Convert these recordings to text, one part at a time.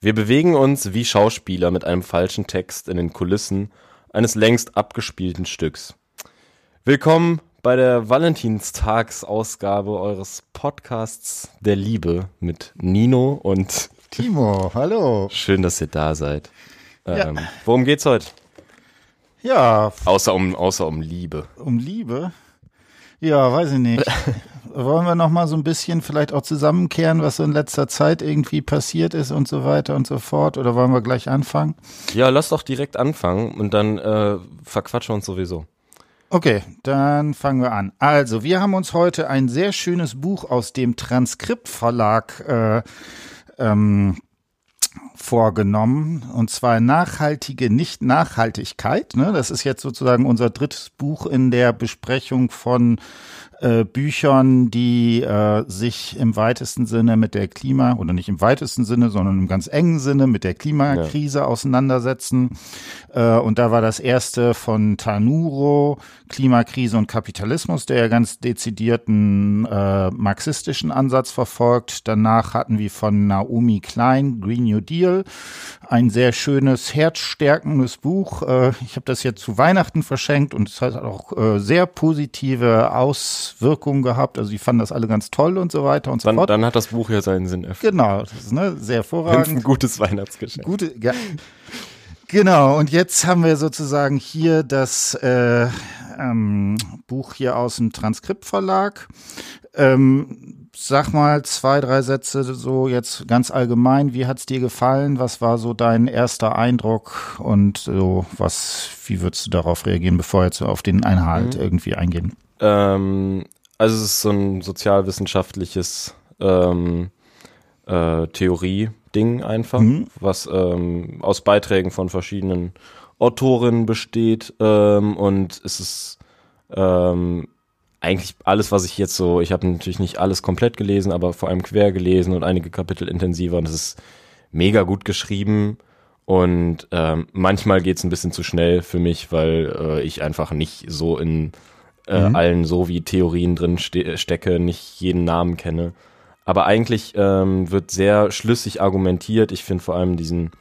Wir bewegen uns wie Schauspieler mit einem falschen Text in den Kulissen eines längst abgespielten Stücks. Willkommen bei der Valentinstagsausgabe eures Podcasts der Liebe mit Nino und Timo. Hallo. Schön, dass ihr da seid. Ja. Ähm, worum geht's heute? Ja, Außer um, außer um Liebe. um Liebe. Ja, weiß ich nicht. Wollen wir noch mal so ein bisschen vielleicht auch zusammenkehren, was so in letzter Zeit irgendwie passiert ist und so weiter und so fort? Oder wollen wir gleich anfangen? Ja, lass doch direkt anfangen und dann äh, verquatschen wir uns sowieso. Okay, dann fangen wir an. Also, wir haben uns heute ein sehr schönes Buch aus dem Transkriptverlag äh, ähm, vorgenommen, und zwar nachhaltige Nicht-Nachhaltigkeit. Ne? Das ist jetzt sozusagen unser drittes Buch in der Besprechung von äh, Büchern, die äh, sich im weitesten Sinne mit der Klima, oder nicht im weitesten Sinne, sondern im ganz engen Sinne mit der Klimakrise auseinandersetzen. Äh, und da war das erste von Tanuro, Klimakrise und Kapitalismus, der ja ganz dezidierten äh, marxistischen Ansatz verfolgt. Danach hatten wir von Naomi Klein Green New Deal, ein sehr schönes, herzstärkendes Buch. Äh, ich habe das jetzt zu Weihnachten verschenkt und es hat auch äh, sehr positive Auswirkungen gehabt. Also die fanden das alle ganz toll und so weiter und so Dann, fort. dann hat das Buch ja seinen Sinn erfüllt. Genau, das ist ne, sehr Wenn's ein hervorragend. gutes Weihnachtsgeschenk. Gute, ja. Genau, und jetzt haben wir sozusagen hier das äh, ähm, Buch hier aus dem Transkriptverlag. Ähm, sag mal zwei, drei Sätze so jetzt ganz allgemein. Wie hat's dir gefallen? Was war so dein erster Eindruck? Und so, was, wie würdest du darauf reagieren, bevor wir jetzt auf den Einhalt irgendwie eingehen? Ähm, also es ist so ein sozialwissenschaftliches ähm, äh, Theorie-Ding einfach, Mhm. was ähm, aus Beiträgen von verschiedenen Autorinnen besteht ähm, und es ist ähm, eigentlich alles, was ich jetzt so, ich habe natürlich nicht alles komplett gelesen, aber vor allem quer gelesen und einige Kapitel intensiver und es ist mega gut geschrieben und ähm, manchmal geht's ein bisschen zu schnell für mich, weil äh, ich einfach nicht so in äh, allen so wie Theorien drin ste stecke, nicht jeden Namen kenne. Aber eigentlich ähm, wird sehr schlüssig argumentiert. Ich finde vor allem diesen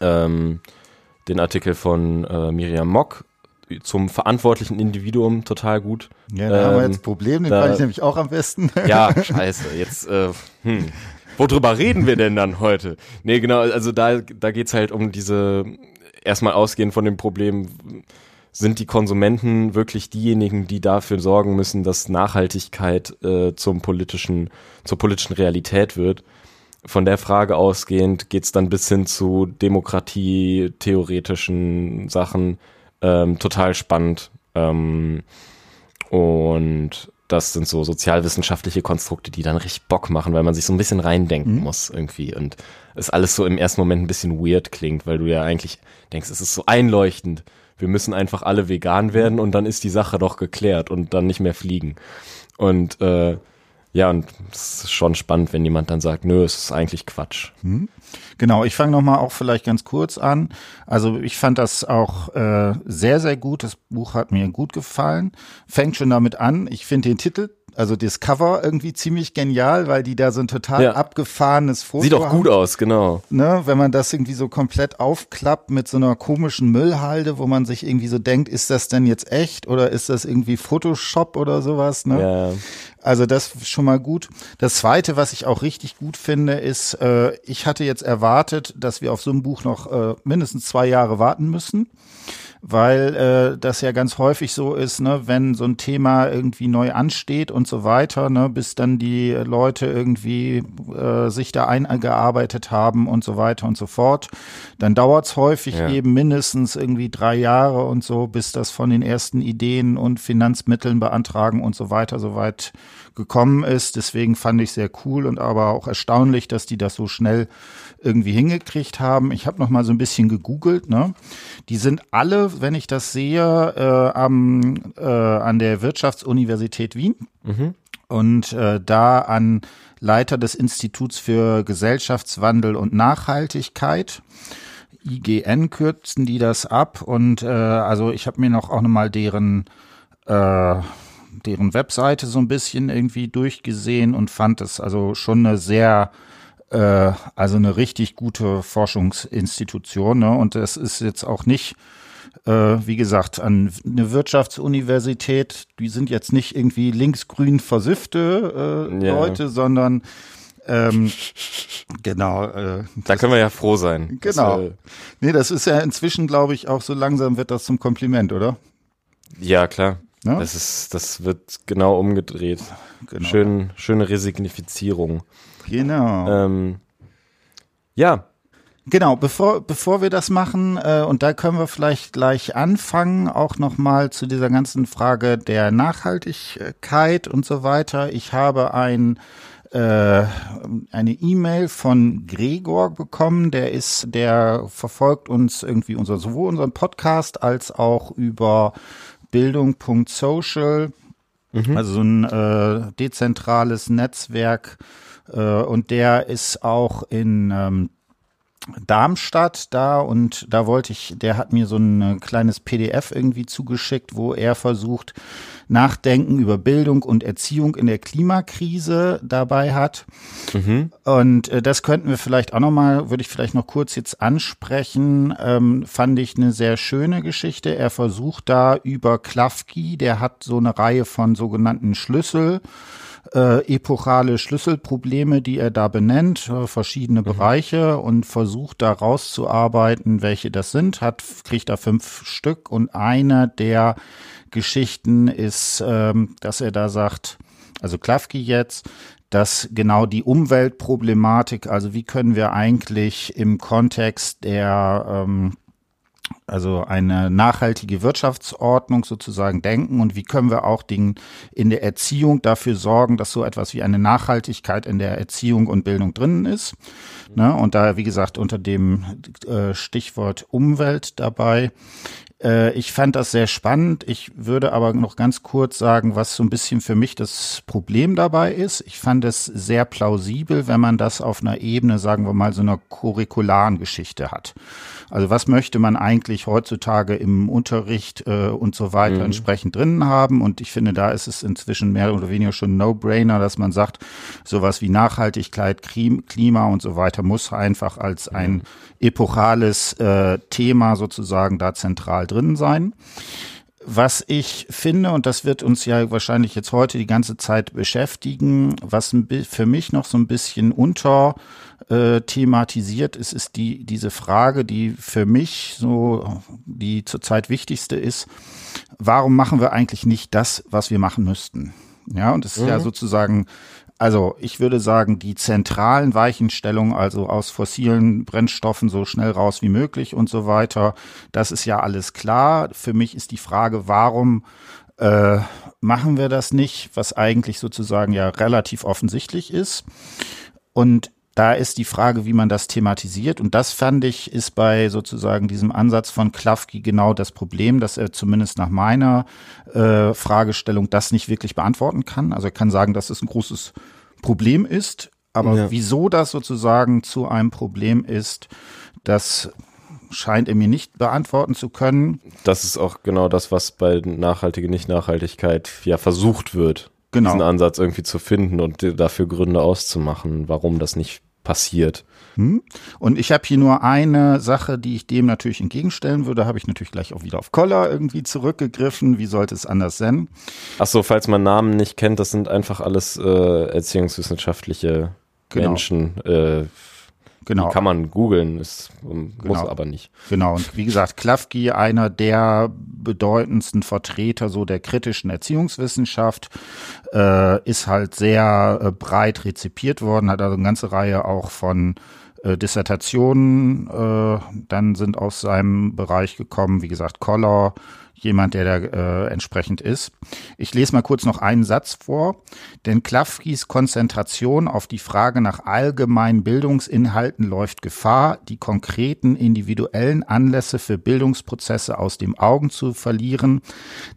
ähm, den Artikel von äh, Miriam Mock zum verantwortlichen Individuum total gut. Ja, da haben wir Ähm, jetzt ein Problem, den da- fand ich nämlich auch am besten. Ja, scheiße. Jetzt, äh, hm. Worüber reden wir denn dann heute? Nee, genau, also da, da geht's halt um diese, erstmal ausgehend von dem Problem, sind die Konsumenten wirklich diejenigen, die dafür sorgen müssen, dass Nachhaltigkeit äh, zum politischen, zur politischen Realität wird? Von der Frage ausgehend geht's dann bis hin zu demokratietheoretischen Sachen. Ähm, total spannend. Ähm, und das sind so sozialwissenschaftliche Konstrukte, die dann richtig Bock machen, weil man sich so ein bisschen reindenken muss irgendwie. Und es alles so im ersten Moment ein bisschen weird klingt, weil du ja eigentlich denkst, es ist so einleuchtend. Wir müssen einfach alle vegan werden und dann ist die Sache doch geklärt und dann nicht mehr fliegen. Und äh, ja, und es ist schon spannend, wenn jemand dann sagt, nö, es ist eigentlich Quatsch. Genau, ich fange nochmal auch vielleicht ganz kurz an. Also ich fand das auch äh, sehr, sehr gut. Das Buch hat mir gut gefallen. Fängt schon damit an. Ich finde den Titel, also das Cover irgendwie ziemlich genial, weil die da so ein total Ja. abgefahrenes Foto Sieht auch haben. gut aus, genau. Ne, wenn man das irgendwie so komplett aufklappt mit so einer komischen Müllhalde, wo man sich irgendwie so denkt, ist das denn jetzt echt oder ist das irgendwie Photoshop oder sowas? Ne? Ja. Also das schon mal gut. Das zweite, was ich auch richtig gut finde, ist, äh, ich hatte jetzt erwartet, dass wir auf so ein Buch noch äh, mindestens zwei Jahre warten müssen, weil äh, das ja ganz häufig so ist, ne, wenn so ein Thema irgendwie neu ansteht und so weiter, ne, bis dann die Leute irgendwie äh, sich da eingearbeitet haben und so weiter und so fort, dann dauert's häufig Ja. eben mindestens irgendwie drei Jahre und so, bis das von den ersten Ideen und Finanzmitteln beantragen und so weiter so weit gekommen ist. Deswegen fand ich sehr cool und aber auch erstaunlich, dass die das so schnell irgendwie hingekriegt haben. Ich habe noch mal so ein bisschen gegoogelt. Ne? Die sind alle, wenn ich das sehe, äh, am, äh, an der Wirtschaftsuniversität Wien und äh, da an Leiter des Instituts für Gesellschaftswandel und Nachhaltigkeit. IGN kürzen die das ab und äh, also ich habe mir noch auch noch mal deren äh, deren Webseite so ein bisschen irgendwie durchgesehen und fand es also schon eine sehr äh, also eine richtig gute Forschungsinstitution. Ne? Und das ist jetzt auch nicht, äh, wie gesagt, an eine Wirtschaftsuniversität. Die sind jetzt nicht irgendwie linksgrün versiffte äh, ja. Leute, sondern ähm, genau. Äh, da können wir ja froh sein. Genau. Dass, äh, nee, das ist ja inzwischen, glaube ich, auch so langsam wird das zum Kompliment, oder? Ja, klar. Ja? Das ist, das wird genau umgedreht. Genau. Schön, schöne Resignifizierung. Genau. Ähm, ja. Genau, bevor, bevor wir das machen, äh, und da können wir vielleicht gleich anfangen, auch nochmal zu dieser ganzen Frage der Nachhaltigkeit und so weiter. Ich habe ein äh, eine E-Mail von Gregor bekommen, der ist, der verfolgt uns irgendwie unser, sowohl unseren Podcast als auch über Bildung.social, mhm. also so ein äh, dezentrales Netzwerk und der ist auch in ähm, Darmstadt da und da wollte ich, der hat mir so ein kleines PDF irgendwie zugeschickt, wo er versucht, Nachdenken über Bildung und Erziehung in der Klimakrise dabei hat. Mhm. Und äh, das könnten wir vielleicht auch nochmal, würde ich vielleicht noch kurz jetzt ansprechen, ähm, fand ich eine sehr schöne Geschichte. Er versucht da über Klafki, der hat so eine Reihe von sogenannten Schlüssel, äh, epochale Schlüsselprobleme, die er da benennt, äh, verschiedene mhm. Bereiche und versucht da rauszuarbeiten, welche das sind, hat, kriegt da fünf Stück und einer der Geschichten ist, ähm, dass er da sagt, also Klafki jetzt, dass genau die Umweltproblematik, also wie können wir eigentlich im Kontext der ähm, also eine nachhaltige Wirtschaftsordnung sozusagen denken und wie können wir auch den, in der Erziehung dafür sorgen, dass so etwas wie eine Nachhaltigkeit in der Erziehung und Bildung drinnen ist. Ne? Und da, wie gesagt, unter dem äh, Stichwort Umwelt dabei. Äh, ich fand das sehr spannend. Ich würde aber noch ganz kurz sagen, was so ein bisschen für mich das Problem dabei ist. Ich fand es sehr plausibel, wenn man das auf einer Ebene, sagen wir mal, so einer curricularen Geschichte hat. Also was möchte man eigentlich heutzutage im Unterricht äh, und so weiter mhm. entsprechend drinnen haben? Und ich finde, da ist es inzwischen mehr oder weniger schon No-Brainer, dass man sagt, sowas wie Nachhaltigkeit, Klima und so weiter muss einfach als ein epochales äh, Thema sozusagen da zentral drin sein. Was ich finde, und das wird uns ja wahrscheinlich jetzt heute die ganze Zeit beschäftigen, was für mich noch so ein bisschen unter äh, thematisiert ist, ist die, diese Frage, die für mich so die zurzeit wichtigste ist, warum machen wir eigentlich nicht das, was wir machen müssten? Ja, und es ist mhm. ja sozusagen also ich würde sagen, die zentralen Weichenstellungen, also aus fossilen Brennstoffen so schnell raus wie möglich und so weiter, das ist ja alles klar. Für mich ist die Frage, warum äh, machen wir das nicht, was eigentlich sozusagen ja relativ offensichtlich ist. Und da ist die Frage, wie man das thematisiert. Und das fand ich, ist bei sozusagen diesem Ansatz von Klafki genau das Problem, dass er zumindest nach meiner äh, Fragestellung das nicht wirklich beantworten kann. Also er kann sagen, das ist ein großes Problem ist, aber ja. wieso das sozusagen zu einem Problem ist, das scheint er mir nicht beantworten zu können. Das ist auch genau das, was bei nachhaltige Nicht-Nachhaltigkeit ja versucht wird. Genau. Diesen Ansatz irgendwie zu finden und dafür Gründe auszumachen, warum das nicht passiert. Hm? Und ich habe hier nur eine Sache, die ich dem natürlich entgegenstellen würde. Habe ich natürlich gleich auch wieder auf Collar irgendwie zurückgegriffen. Wie sollte es anders sein? Ach so, falls man Namen nicht kennt, das sind einfach alles äh, erziehungswissenschaftliche genau. Menschen. Äh, Genau. Die kann man googeln, es muss genau. aber nicht. Genau. Und wie gesagt, Klafki, einer der bedeutendsten Vertreter so der kritischen Erziehungswissenschaft, äh, ist halt sehr äh, breit rezipiert worden, hat also eine ganze Reihe auch von äh, Dissertationen äh, dann sind aus seinem Bereich gekommen, wie gesagt, Koller, jemand, der da äh, entsprechend ist. Ich lese mal kurz noch einen Satz vor. Denn Klafkis Konzentration auf die Frage nach allgemeinen Bildungsinhalten läuft Gefahr, die konkreten individuellen Anlässe für Bildungsprozesse aus dem Augen zu verlieren,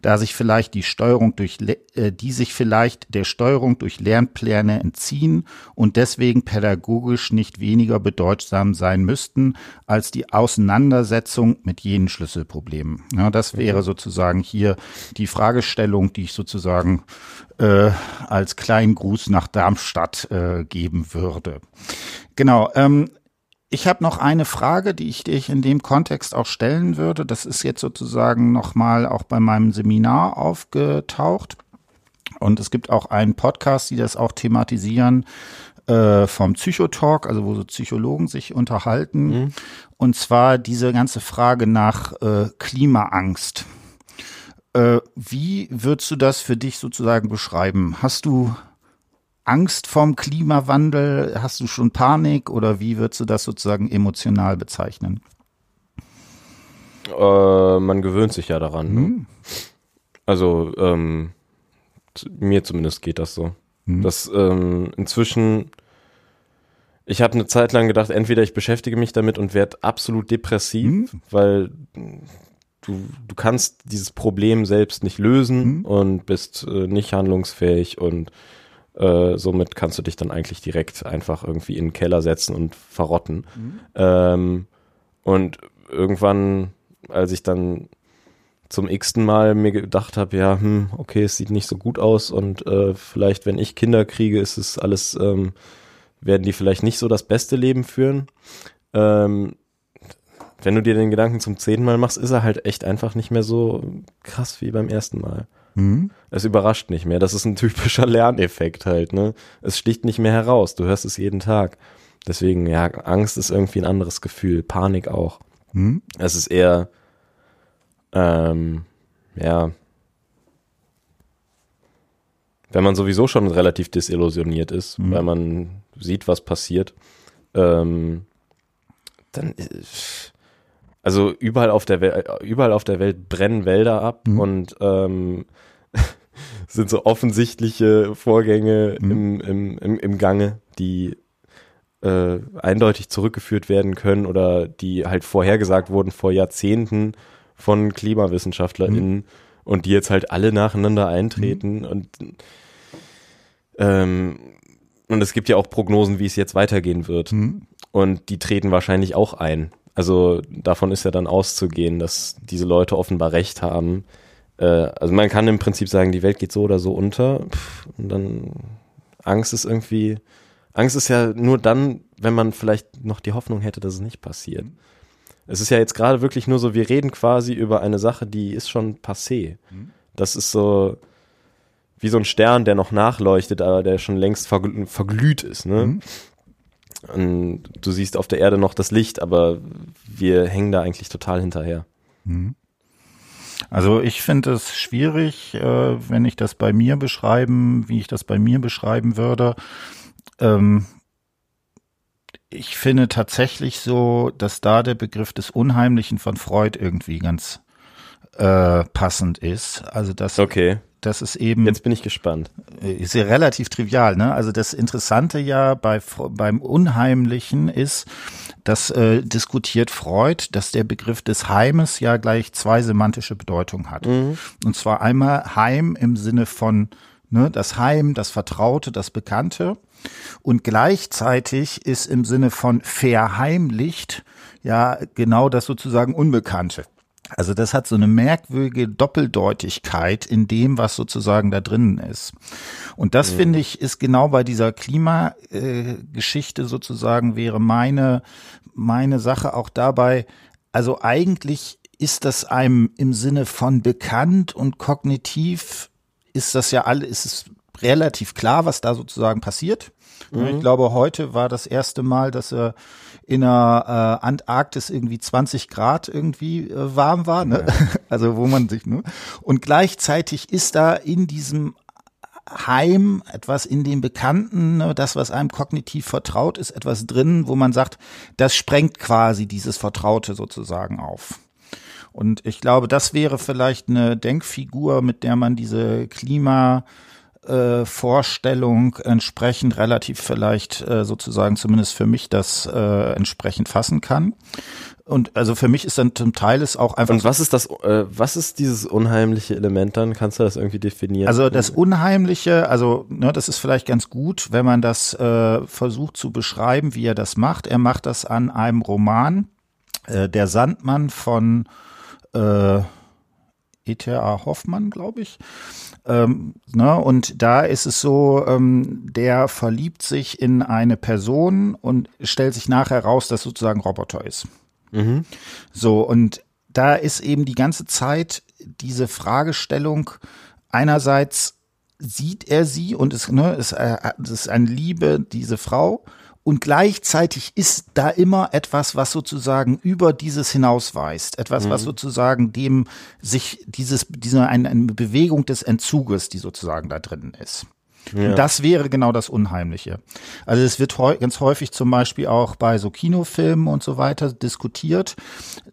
da sich vielleicht die Steuerung durch, äh, die sich vielleicht der Steuerung durch Lernpläne entziehen und deswegen pädagogisch nicht weniger bedeutsam sein müssten als die Auseinandersetzung mit jenen Schlüsselproblemen. Ja, das wäre so sozusagen hier die Fragestellung, die ich sozusagen äh, als kleinen Gruß nach Darmstadt äh, geben würde. Genau. Ähm, ich habe noch eine Frage, die ich dir in dem Kontext auch stellen würde. Das ist jetzt sozusagen nochmal auch bei meinem Seminar aufgetaucht. Und es gibt auch einen Podcast, die das auch thematisieren äh, vom Psychotalk, also wo so Psychologen sich unterhalten. Mhm. Und zwar diese ganze Frage nach äh, Klimaangst. Äh, wie würdest du das für dich sozusagen beschreiben? Hast du Angst vorm Klimawandel? Hast du schon Panik oder wie würdest du das sozusagen emotional bezeichnen? Äh, man gewöhnt sich ja daran. Ne? Mhm. Also ähm, mir zumindest geht das so. Mhm. Dass ähm, inzwischen ich habe eine Zeit lang gedacht, entweder ich beschäftige mich damit und werde absolut depressiv, mhm. weil du, du kannst dieses Problem selbst nicht lösen mhm. und bist äh, nicht handlungsfähig und äh, somit kannst du dich dann eigentlich direkt einfach irgendwie in den Keller setzen und verrotten. Mhm. Ähm, und irgendwann, als ich dann zum x-ten Mal mir gedacht habe, ja, hm, okay, es sieht nicht so gut aus und äh, vielleicht, wenn ich Kinder kriege, ist es alles, ähm, werden die vielleicht nicht so das beste Leben führen. Ähm, wenn du dir den Gedanken zum zehnten Mal machst, ist er halt echt einfach nicht mehr so krass wie beim ersten Mal. Mhm. Es überrascht nicht mehr. Das ist ein typischer Lerneffekt halt, ne? Es sticht nicht mehr heraus. Du hörst es jeden Tag. Deswegen, ja, Angst ist irgendwie ein anderes Gefühl. Panik auch. Mhm. Es ist eher, ähm, ja, wenn man sowieso schon relativ desillusioniert ist, mhm. weil man sieht, was passiert, ähm, dann, äh, also überall auf der Welt, überall auf der Welt brennen Wälder ab mhm. und ähm, sind so offensichtliche Vorgänge mhm. im, im, im, im Gange, die äh, eindeutig zurückgeführt werden können oder die halt vorhergesagt wurden vor Jahrzehnten von KlimawissenschaftlerInnen mhm. und die jetzt halt alle nacheinander eintreten mhm. und ähm, und es gibt ja auch Prognosen, wie es jetzt weitergehen wird. Mhm. Und die treten wahrscheinlich auch ein. Also davon ist ja dann auszugehen, dass diese Leute offenbar recht haben. Äh, also man kann im Prinzip sagen, die Welt geht so oder so unter. Pff, und dann Angst ist irgendwie, Angst ist ja nur dann, wenn man vielleicht noch die Hoffnung hätte, dass es nicht passiert. Es ist ja jetzt gerade wirklich nur so, wir reden quasi über eine Sache, die ist schon passé. Mhm. Das ist so wie so ein Stern, der noch nachleuchtet, aber der schon längst verglüht ist. Ne? Mhm. Und du siehst auf der Erde noch das Licht, aber wir hängen da eigentlich total hinterher. Mhm. Also ich finde es schwierig, äh, wenn ich das bei mir beschreiben, wie ich das bei mir beschreiben würde. Ähm, ich finde tatsächlich so, dass da der Begriff des Unheimlichen von Freud irgendwie ganz äh, passend ist. Also das, okay. Das ist eben. Jetzt bin ich gespannt. Ist ja relativ trivial, ne? Also das Interessante ja bei beim Unheimlichen ist, das äh, diskutiert Freud, dass der Begriff des Heimes ja gleich zwei semantische Bedeutungen hat. Mhm. Und zwar einmal Heim im Sinne von ne, das Heim, das Vertraute, das Bekannte. Und gleichzeitig ist im Sinne von verheimlicht ja genau das sozusagen Unbekannte. Also das hat so eine merkwürdige Doppeldeutigkeit in dem, was sozusagen da drinnen ist. Und das mhm. finde ich ist genau bei dieser Klimageschichte äh, sozusagen wäre meine meine Sache auch dabei. Also eigentlich ist das einem im Sinne von bekannt und kognitiv ist das ja alle ist es relativ klar, was da sozusagen passiert. Mhm. Ich glaube, heute war das erste Mal, dass er in der äh, Antarktis irgendwie 20 Grad irgendwie äh, warm war, ne? Ja. Also wo man sich, ne? Und gleichzeitig ist da in diesem Heim etwas in dem Bekannten, ne, das, was einem kognitiv vertraut ist, etwas drin, wo man sagt, das sprengt quasi dieses Vertraute sozusagen auf. Und ich glaube, das wäre vielleicht eine Denkfigur, mit der man diese Klima äh, Vorstellung entsprechend relativ vielleicht äh, sozusagen zumindest für mich das äh, entsprechend fassen kann. Und also für mich ist dann zum Teil es auch einfach. Und was ist das, äh, was ist dieses unheimliche Element dann? Kannst du das irgendwie definieren? Also das Unheimliche, also ne, das ist vielleicht ganz gut, wenn man das äh, versucht zu beschreiben, wie er das macht. Er macht das an einem Roman, äh, Der Sandmann von äh, E.T.A. Hoffmann, glaube ich. Ähm, ne, und da ist es so, ähm, der verliebt sich in eine Person und stellt sich nachher raus, dass sozusagen Roboter ist. Mhm. So, und da ist eben die ganze Zeit diese Fragestellung, einerseits sieht er sie und es, ne, es, äh, es ist eine Liebe, diese Frau, und gleichzeitig ist da immer etwas, was sozusagen über dieses hinausweist. Etwas, mhm. was sozusagen dem sich dieses, diese, eine, eine Bewegung des Entzuges, die sozusagen da drin ist. Ja. Und das wäre genau das Unheimliche. Also es wird ganz häufig zum Beispiel auch bei so Kinofilmen und so weiter diskutiert,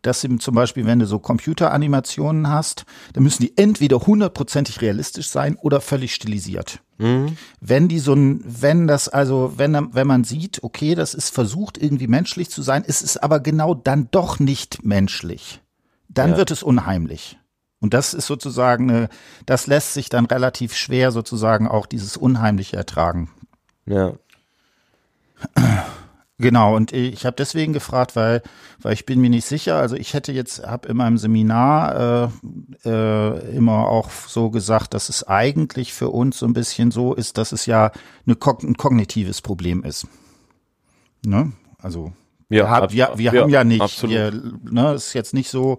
dass eben zum Beispiel, wenn du so Computeranimationen hast, dann müssen die entweder hundertprozentig realistisch sein oder völlig stilisiert. Mhm. Wenn die so ein, wenn das also, wenn, wenn man sieht, okay, das ist versucht irgendwie menschlich zu sein, ist es aber genau dann doch nicht menschlich, dann ja. wird es unheimlich. Und das ist sozusagen, eine, das lässt sich dann relativ schwer sozusagen auch dieses Unheimliche ertragen. Ja. Genau, und ich habe deswegen gefragt, weil, weil ich bin mir nicht sicher. Also ich hätte jetzt, habe in meinem Seminar äh, äh, immer auch so gesagt, dass es eigentlich für uns so ein bisschen so ist, dass es ja eine, ein kognitives Problem ist. Ne? Also ja, wir, hab, wir, wir ja, haben ja nicht, wir, ne, ist jetzt nicht so,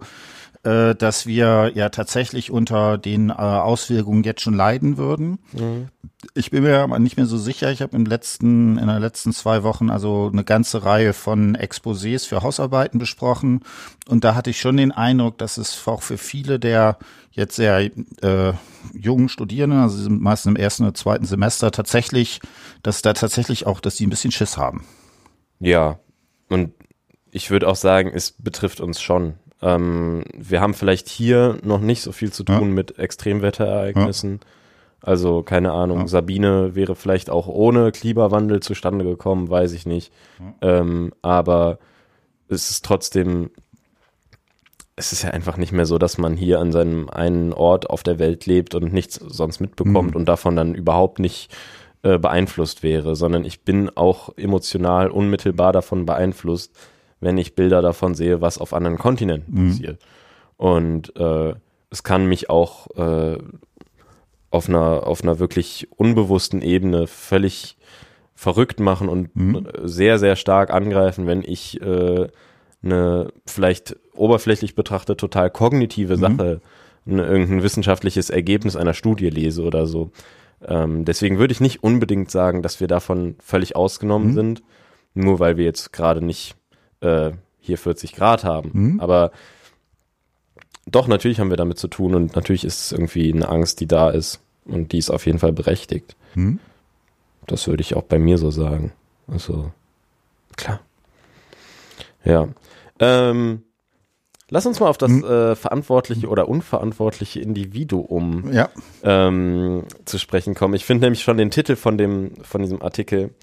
äh, dass wir ja tatsächlich unter den äh, Auswirkungen jetzt schon leiden würden. Mhm. Ich bin mir aber nicht mehr so sicher. Ich habe im letzten, in den letzten zwei Wochen also eine ganze Reihe von Exposés für Hausarbeiten besprochen. Und da hatte ich schon den Eindruck, dass es auch für viele der jetzt sehr äh, jungen Studierenden, also sie sind meistens im ersten oder zweiten Semester, tatsächlich, dass da tatsächlich auch, dass sie ein bisschen Schiss haben. Ja, und ich würde auch sagen, es betrifft uns schon. Ähm, wir haben vielleicht hier noch nicht so viel zu tun ja. mit Extremwetterereignissen. Ja. Also keine Ahnung, ja. Sabine wäre vielleicht auch ohne Klimawandel zustande gekommen, weiß ich nicht. Ähm, aber es ist trotzdem, es ist ja einfach nicht mehr so, dass man hier an seinem einen Ort auf der Welt lebt und nichts sonst mitbekommt mhm. und davon dann überhaupt nicht äh, beeinflusst wäre, sondern ich bin auch emotional unmittelbar davon beeinflusst, wenn ich Bilder davon sehe, was auf anderen Kontinenten mhm. passiert. Und äh, es kann mich auch äh, auf einer auf einer wirklich unbewussten Ebene völlig verrückt machen und mhm. sehr sehr stark angreifen, wenn ich äh, eine vielleicht oberflächlich betrachtet total kognitive mhm. Sache, eine, irgendein wissenschaftliches Ergebnis einer Studie lese oder so. Ähm, deswegen würde ich nicht unbedingt sagen, dass wir davon völlig ausgenommen mhm. sind, nur weil wir jetzt gerade nicht äh, hier 40 Grad haben. Mhm. Aber doch, natürlich haben wir damit zu tun und natürlich ist es irgendwie eine Angst, die da ist und die ist auf jeden Fall berechtigt. Mhm. Das würde ich auch bei mir so sagen. Also, klar. Ja. Ähm, lass uns mal auf das mhm. äh, verantwortliche oder unverantwortliche Individuum ja. ähm, zu sprechen kommen. Ich finde nämlich schon den Titel von dem von diesem Artikel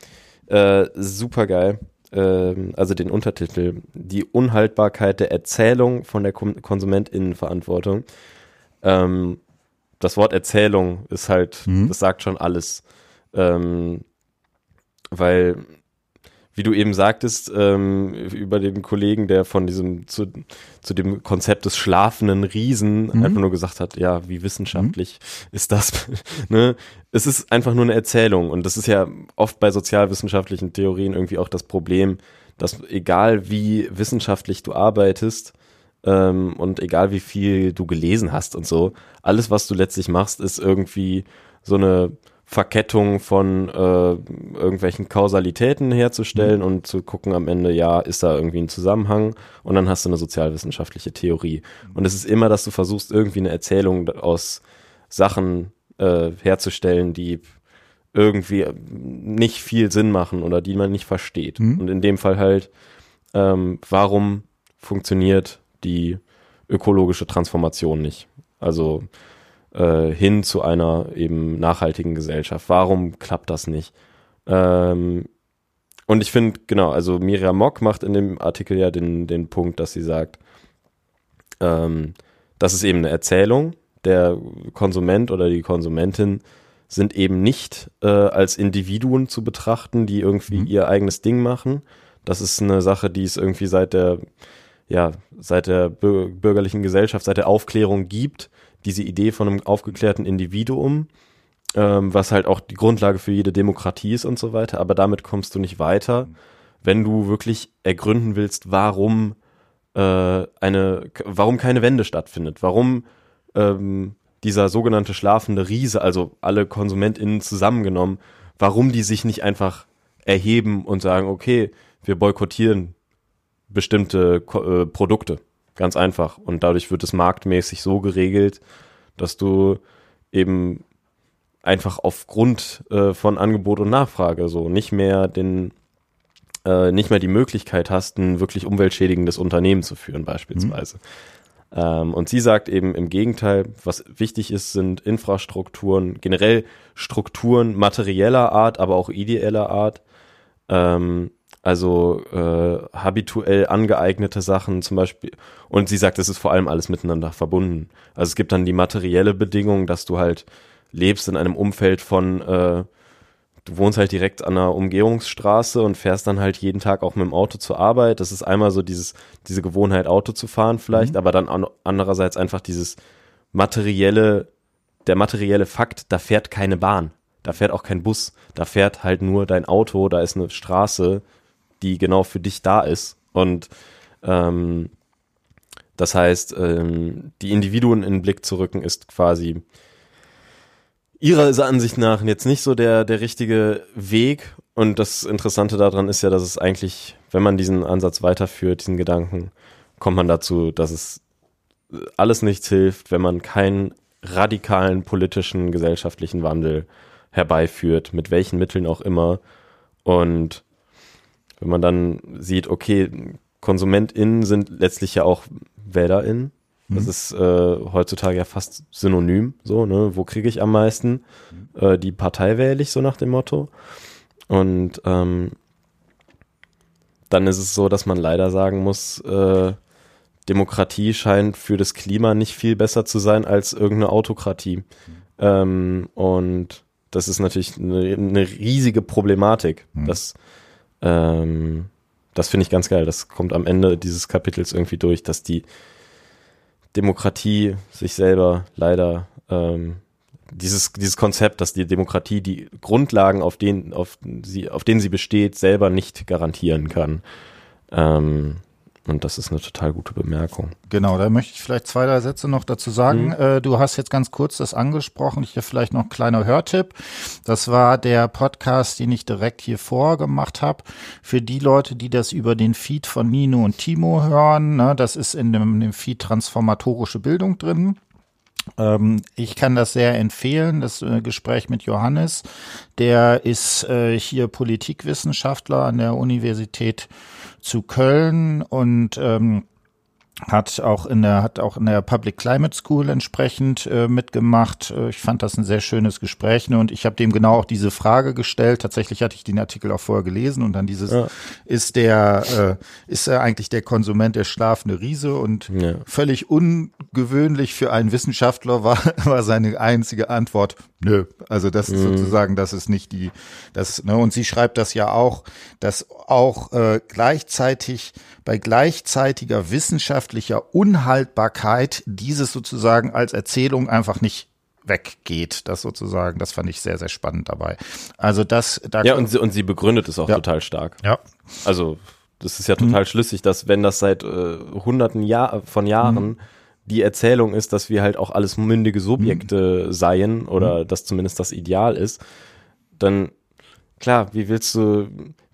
äh, super geil also den Untertitel, die Unhaltbarkeit der Erzählung von der Konsumentinnenverantwortung. Ähm, das Wort Erzählung ist halt, mhm. das sagt schon alles. Ähm, weil wie du eben sagtest, ähm, über den Kollegen, der von diesem zu, zu dem Konzept des schlafenden Riesen mhm. einfach nur gesagt hat, ja, wie wissenschaftlich mhm. ist das? ne? Es ist einfach nur eine Erzählung und das ist ja oft bei sozialwissenschaftlichen Theorien irgendwie auch das Problem, dass egal wie wissenschaftlich du arbeitest, ähm, und egal wie viel du gelesen hast und so, alles, was du letztlich machst, ist irgendwie so eine Verkettung von äh, irgendwelchen Kausalitäten herzustellen mhm. und zu gucken am Ende, ja, ist da irgendwie ein Zusammenhang und dann hast du eine sozialwissenschaftliche Theorie. Und es ist immer, dass du versuchst, irgendwie eine Erzählung aus Sachen äh, herzustellen, die irgendwie nicht viel Sinn machen oder die man nicht versteht. Mhm. Und in dem Fall halt, ähm, warum funktioniert die ökologische Transformation nicht? Also äh, hin zu einer eben nachhaltigen Gesellschaft. Warum klappt das nicht? Ähm, und ich finde, genau, also Miriam Mock macht in dem Artikel ja den, den Punkt, dass sie sagt, ähm, das ist eben eine Erzählung. Der Konsument oder die Konsumentin sind eben nicht äh, als Individuen zu betrachten, die irgendwie mhm. ihr eigenes Ding machen. Das ist eine Sache, die es irgendwie seit der, ja, seit der bürgerlichen Gesellschaft, seit der Aufklärung gibt, diese Idee von einem aufgeklärten Individuum, ähm, was halt auch die Grundlage für jede Demokratie ist und so weiter, aber damit kommst du nicht weiter, wenn du wirklich ergründen willst, warum äh, eine, warum keine Wende stattfindet, warum ähm, dieser sogenannte schlafende Riese, also alle KonsumentInnen zusammengenommen, warum die sich nicht einfach erheben und sagen, okay, wir boykottieren bestimmte äh, Produkte. Ganz einfach. Und dadurch wird es marktmäßig so geregelt, dass du eben einfach aufgrund äh, von Angebot und Nachfrage so nicht mehr den äh, nicht mehr die Möglichkeit hast, ein wirklich umweltschädigendes Unternehmen zu führen beispielsweise. Mhm. Ähm, und sie sagt eben im Gegenteil, was wichtig ist, sind Infrastrukturen, generell Strukturen materieller Art, aber auch ideeller Art. Ähm, also äh, habituell angeeignete Sachen zum Beispiel. Und sie sagt, es ist vor allem alles miteinander verbunden. Also es gibt dann die materielle Bedingung, dass du halt lebst in einem Umfeld von, äh, du wohnst halt direkt an einer Umgehungsstraße und fährst dann halt jeden Tag auch mit dem Auto zur Arbeit. Das ist einmal so dieses, diese Gewohnheit, Auto zu fahren vielleicht, mhm. aber dann an, andererseits einfach dieses materielle, der materielle Fakt, da fährt keine Bahn, da fährt auch kein Bus, da fährt halt nur dein Auto, da ist eine Straße, die genau für dich da ist. Und ähm, das heißt, ähm, die Individuen in den Blick zu rücken, ist quasi ihrer Ansicht nach jetzt nicht so der, der richtige Weg. Und das Interessante daran ist ja, dass es eigentlich, wenn man diesen Ansatz weiterführt, diesen Gedanken, kommt man dazu, dass es alles nichts hilft, wenn man keinen radikalen politischen, gesellschaftlichen Wandel herbeiführt, mit welchen Mitteln auch immer. Und wenn man dann sieht, okay, KonsumentInnen sind letztlich ja auch WählerInnen, das mhm. ist äh, heutzutage ja fast synonym, so, ne? Wo kriege ich am meisten? Mhm. Äh, die Partei wähle ich, so nach dem Motto. Und ähm, dann ist es so, dass man leider sagen muss, äh, Demokratie scheint für das Klima nicht viel besser zu sein als irgendeine Autokratie. Mhm. Ähm, und das ist natürlich eine, eine riesige Problematik. Mhm. Ähm, das finde ich ganz geil. Das kommt am Ende dieses Kapitels irgendwie durch, dass die Demokratie sich selber leider ähm, dieses, dieses Konzept, dass die Demokratie die Grundlagen, auf denen, auf, sie, auf denen sie besteht, selber nicht garantieren kann. Ähm, und das ist eine total gute Bemerkung. Genau, da möchte ich vielleicht zwei, drei Sätze noch dazu sagen. Mhm. Äh, du hast jetzt ganz kurz das angesprochen. Ich habe vielleicht noch ein kleiner Hörtipp. Das war der Podcast, den ich direkt hier vorgemacht habe. Für die Leute, die das über den Feed von Nino und Timo hören, ne, das ist in dem, in dem Feed Transformatorische Bildung drin. Ähm, ich kann das sehr empfehlen, das äh, Gespräch mit Johannes. Der ist äh, hier Politikwissenschaftler an der Universität zu Köln und ähm, hat auch in der hat auch in der Public Climate School entsprechend äh, mitgemacht. Äh, ich fand das ein sehr schönes Gespräch ne? und ich habe dem genau auch diese Frage gestellt. Tatsächlich hatte ich den Artikel auch vorher gelesen und dann dieses ja. ist der äh, ist er eigentlich der Konsument der schlafende Riese und ja. völlig ungewöhnlich für einen Wissenschaftler war war seine einzige Antwort nö. Also das mhm. ist sozusagen das ist nicht die das ne und sie schreibt das ja auch, dass auch äh, gleichzeitig bei gleichzeitiger wissenschaftlicher Unhaltbarkeit dieses sozusagen als Erzählung einfach nicht weggeht. Das sozusagen, das fand ich sehr, sehr spannend dabei. Also das, da Ja, und sie, und sie begründet es auch ja. total stark. Ja. Also, das ist ja total mhm. schlüssig, dass wenn das seit äh, hunderten Jahr, von Jahren mhm. die Erzählung ist, dass wir halt auch alles mündige Subjekte mhm. seien oder mhm. dass zumindest das Ideal ist, dann klar, wie willst du,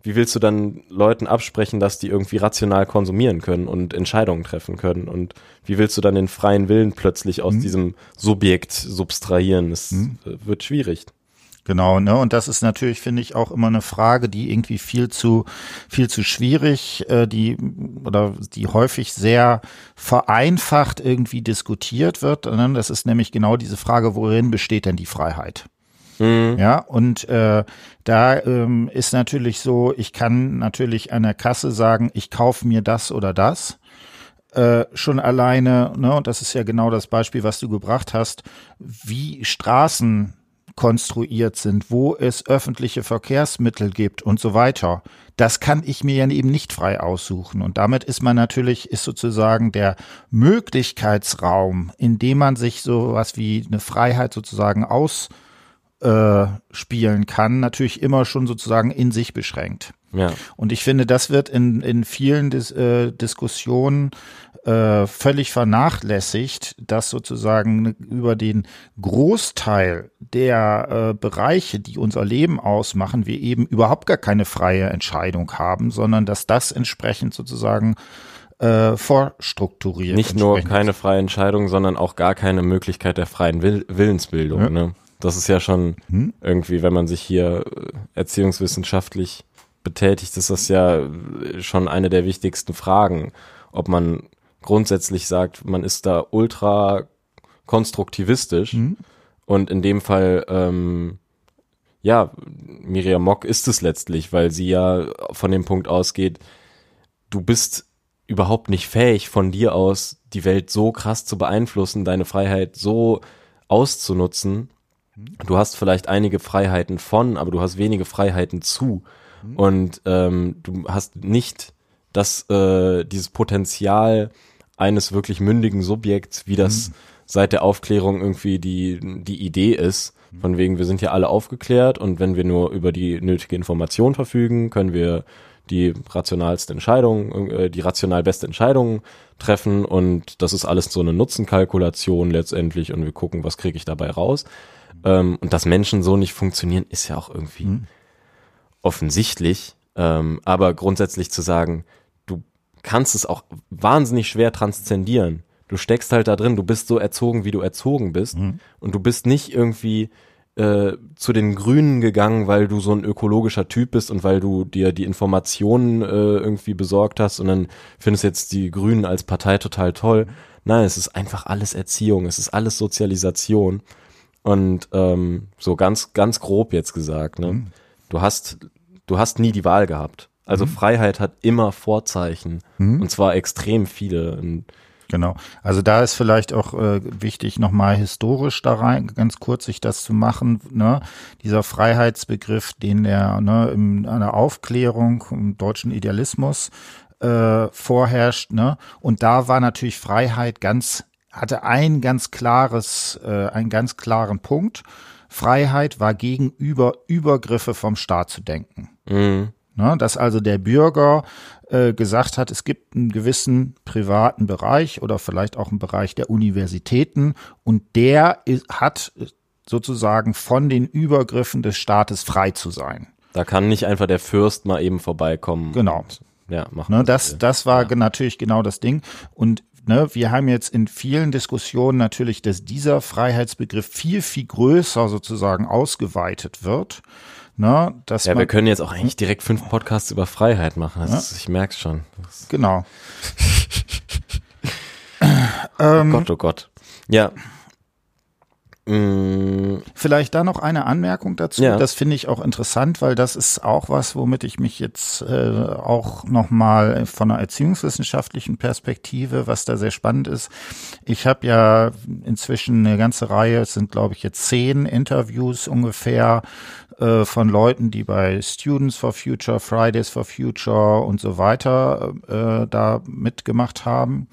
wie willst du dann Leuten absprechen, dass die irgendwie rational konsumieren können und Entscheidungen treffen können? Und wie willst du dann den freien Willen plötzlich aus mhm. diesem Subjekt substrahieren? Das mhm. wird schwierig. Genau, ne? Und das ist natürlich, finde ich, auch immer eine Frage, die irgendwie viel zu, viel zu schwierig, äh, die oder die häufig sehr vereinfacht irgendwie diskutiert wird. Ne? Das ist nämlich genau diese Frage, worin besteht denn die Freiheit? Mhm. Ja, und äh, da ähm, ist natürlich so, ich kann natürlich an der Kasse sagen, ich kaufe mir das oder das. Äh, schon alleine, ne, und das ist ja genau das Beispiel, was du gebracht hast, wie Straßen konstruiert sind, wo es öffentliche Verkehrsmittel gibt und so weiter. Das kann ich mir ja eben nicht frei aussuchen. Und damit ist man natürlich, ist sozusagen der Möglichkeitsraum, in dem man sich sowas wie eine Freiheit sozusagen ausspielen äh, kann, natürlich immer schon sozusagen in sich beschränkt. Ja. Und ich finde, das wird in, in vielen Dis, äh, Diskussionen äh, völlig vernachlässigt, dass sozusagen über den Großteil der äh, Bereiche, die unser Leben ausmachen, wir eben überhaupt gar keine freie Entscheidung haben, sondern dass das entsprechend sozusagen äh, vorstrukturiert. Nicht nur keine freie Entscheidung, sondern auch gar keine Möglichkeit der freien Will Willensbildung. Ja. Ne? Das ist ja schon hm? irgendwie, wenn man sich hier äh, erziehungswissenschaftlich betätigt, ist das ja schon eine der wichtigsten Fragen, ob man grundsätzlich sagt, man ist da ultra konstruktivistisch mhm. und in dem Fall, ähm, ja, Miriam Mock ist es letztlich, weil sie ja von dem Punkt ausgeht, du bist überhaupt nicht fähig von dir aus die Welt so krass zu beeinflussen, deine Freiheit so auszunutzen. Mhm. Du hast vielleicht einige Freiheiten von, aber du hast wenige Freiheiten zu. Mhm. Und ähm, du hast nicht das, äh, dieses Potenzial, eines wirklich mündigen Subjekts, wie das mhm. seit der Aufklärung irgendwie die, die Idee ist. Von wegen, wir sind ja alle aufgeklärt und wenn wir nur über die nötige Information verfügen, können wir die rationalste Entscheidung, äh, die rational beste Entscheidung treffen und das ist alles so eine Nutzenkalkulation letztendlich und wir gucken, was kriege ich dabei raus. Ähm, und dass Menschen so nicht funktionieren, ist ja auch irgendwie mhm. offensichtlich. Ähm, aber grundsätzlich zu sagen, kannst es auch wahnsinnig schwer transzendieren. Du steckst halt da drin, du bist so erzogen, wie du erzogen bist. Mhm. Und du bist nicht irgendwie äh, zu den Grünen gegangen, weil du so ein ökologischer Typ bist und weil du dir die Informationen äh, irgendwie besorgt hast und dann findest jetzt die Grünen als Partei total toll. Nein, es ist einfach alles Erziehung, es ist alles Sozialisation. Und ähm, so ganz, ganz grob jetzt gesagt, ne? Mhm. Du hast, du hast nie die Wahl gehabt. Also mhm. Freiheit hat immer Vorzeichen mhm. und zwar extrem viele. Genau. Also da ist vielleicht auch äh, wichtig, nochmal historisch da rein, ganz kurz sich das zu machen. Ne? Dieser Freiheitsbegriff, den der ne, in einer Aufklärung im deutschen Idealismus äh, vorherrscht. Ne? Und da war natürlich Freiheit ganz, hatte ein ganz klares, äh, einen ganz klaren Punkt. Freiheit war gegenüber Übergriffe vom Staat zu denken. Mhm. Ne, dass also der Bürger äh, gesagt hat, es gibt einen gewissen privaten Bereich oder vielleicht auch einen Bereich der Universitäten und der ist, hat sozusagen von den Übergriffen des Staates frei zu sein. Da kann nicht einfach der Fürst mal eben vorbeikommen. Genau. Und, ja, machen. Ne, das, das war ja. natürlich genau das Ding. Und ne, wir haben jetzt in vielen Diskussionen natürlich, dass dieser Freiheitsbegriff viel, viel größer sozusagen ausgeweitet wird. Ne, dass ja, wir können jetzt auch eigentlich direkt fünf Podcasts über Freiheit machen. Ja? ist, ich merk's schon. Das genau. oh Gott, oh Gott. Ja. Mm. Vielleicht da noch eine Anmerkung dazu. Ja. Das finde ich auch interessant, weil das ist auch was, womit ich mich jetzt äh, auch nochmal von einer erziehungswissenschaftlichen Perspektive, was da sehr spannend ist. Ich habe ja inzwischen eine ganze Reihe, es sind glaube ich jetzt zehn Interviews ungefähr äh, von Leuten, die bei Students for Future, Fridays for Future und so weiter äh, da mitgemacht haben.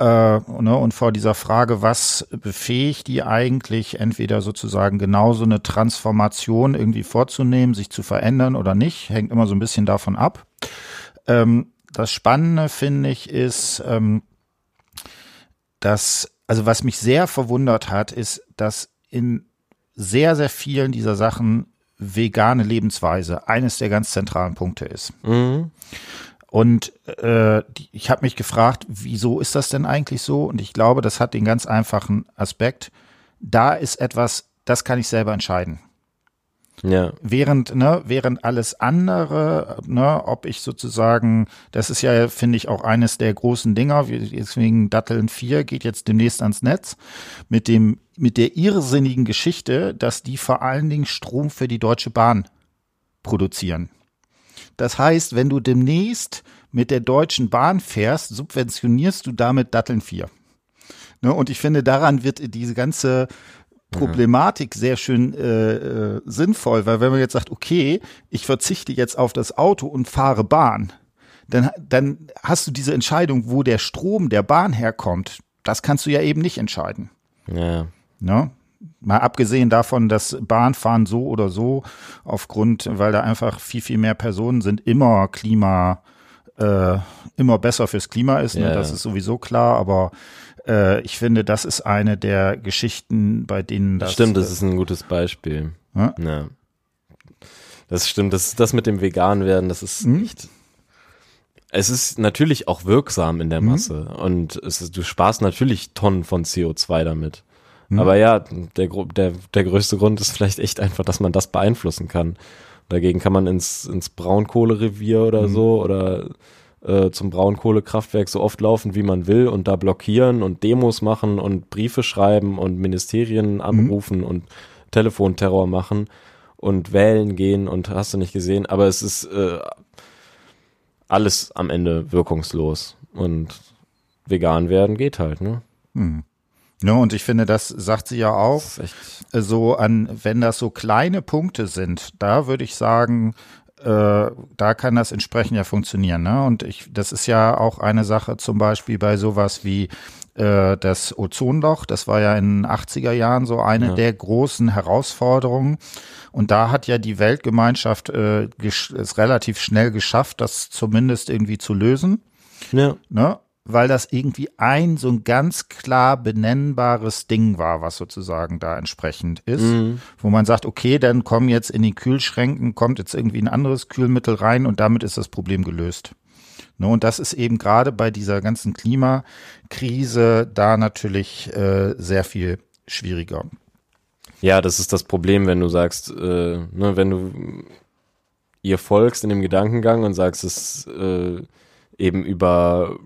Äh, ne, und vor dieser Frage, was befähigt die eigentlich, entweder sozusagen genauso eine Transformation irgendwie vorzunehmen, sich zu verändern oder nicht, hängt immer so ein bisschen davon ab. Ähm, das Spannende finde ich ist, ähm, dass, also was mich sehr verwundert hat, ist, dass in sehr, sehr vielen dieser Sachen vegane Lebensweise eines der ganz zentralen Punkte ist. Mhm. Und äh, ich habe mich gefragt, wieso ist das denn eigentlich so? Und ich glaube, das hat den ganz einfachen Aspekt. Da ist etwas, das kann ich selber entscheiden. Ja. Während, ne, während alles andere, ne, ob ich sozusagen, das ist ja, finde ich, auch eines der großen Dinger, deswegen Datteln 4 geht jetzt demnächst ans Netz, mit dem, mit der irrsinnigen Geschichte, dass die vor allen Dingen Strom für die Deutsche Bahn produzieren. Das heißt, wenn du demnächst mit der Deutschen Bahn fährst, subventionierst du damit Datteln 4. Ne, und ich finde, daran wird diese ganze Problematik sehr schön äh, äh, sinnvoll, weil wenn man jetzt sagt, okay, ich verzichte jetzt auf das Auto und fahre Bahn, dann, dann hast du diese Entscheidung, wo der Strom der Bahn herkommt. Das kannst du ja eben nicht entscheiden. Ja. Ne? Mal abgesehen davon, dass Bahnfahren so oder so aufgrund, weil da einfach viel, viel mehr Personen sind, immer Klima, äh, immer besser fürs Klima ist. Ne? Ja, Das ist sowieso klar, aber äh, ich finde, das ist eine der Geschichten, bei denen das. stimmt, das äh, ist ein gutes Beispiel. Ja? Ja. Das stimmt, das, das mit dem vegan werden, das ist Mhm. echt. Es ist natürlich auch wirksam in der Mhm. Masse und es du sparst natürlich Tonnen von CO2 damit. Mhm. Aber ja, der, der, der größte Grund ist vielleicht echt einfach, dass man das beeinflussen kann. Dagegen kann man ins, ins Braunkohlerevier oder Mhm. so oder äh, zum Braunkohlekraftwerk so oft laufen, wie man will und da blockieren und Demos machen und Briefe schreiben und Ministerien Mhm. anrufen und Telefonterror machen und wählen gehen und hast du nicht gesehen. Aber es ist äh, alles am Ende wirkungslos und vegan werden geht halt, ne? Ne, und ich finde, das sagt sie ja auch. So an, wenn das so kleine Punkte sind, da würde ich sagen, äh, da kann das entsprechend ja funktionieren. Ne? Und ich, das ist ja auch eine Sache zum Beispiel bei sowas wie äh, das Ozonloch. Das war ja in den 80er Jahren so eine Ja. der großen Herausforderungen. Und da hat ja die Weltgemeinschaft äh, es relativ schnell geschafft, das zumindest irgendwie zu lösen ja. ne? Weil das irgendwie ein so ein ganz klar benennbares Ding war, was sozusagen da entsprechend ist, Mhm. wo man sagt, okay, dann kommen jetzt in die Kühlschränken, kommt jetzt irgendwie ein anderes Kühlmittel rein und damit ist das Problem gelöst. Ne? Und das ist eben gerade bei dieser ganzen Klimakrise da natürlich äh, sehr viel schwieriger. Ja, das ist das Problem, wenn du sagst, äh, ne, wenn du ihr folgst in dem Gedankengang und sagst, es äh, eben über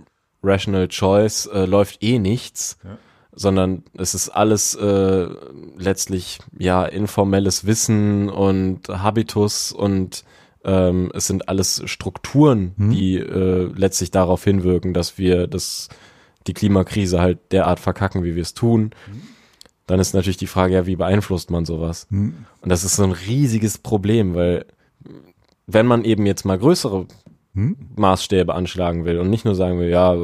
Rational Choice äh, läuft eh nichts, sondern es ist alles äh, letztlich ja informelles Wissen und Habitus und ähm, es sind alles Strukturen, die äh, letztlich darauf hinwirken, dass wir das die Klimakrise halt derart verkacken, wie wir es tun. Dann ist natürlich die Frage, ja, wie beeinflusst man sowas? Und das ist so ein riesiges Problem, weil wenn man eben jetzt mal größere Maßstäbe anschlagen will und nicht nur sagen will, ja,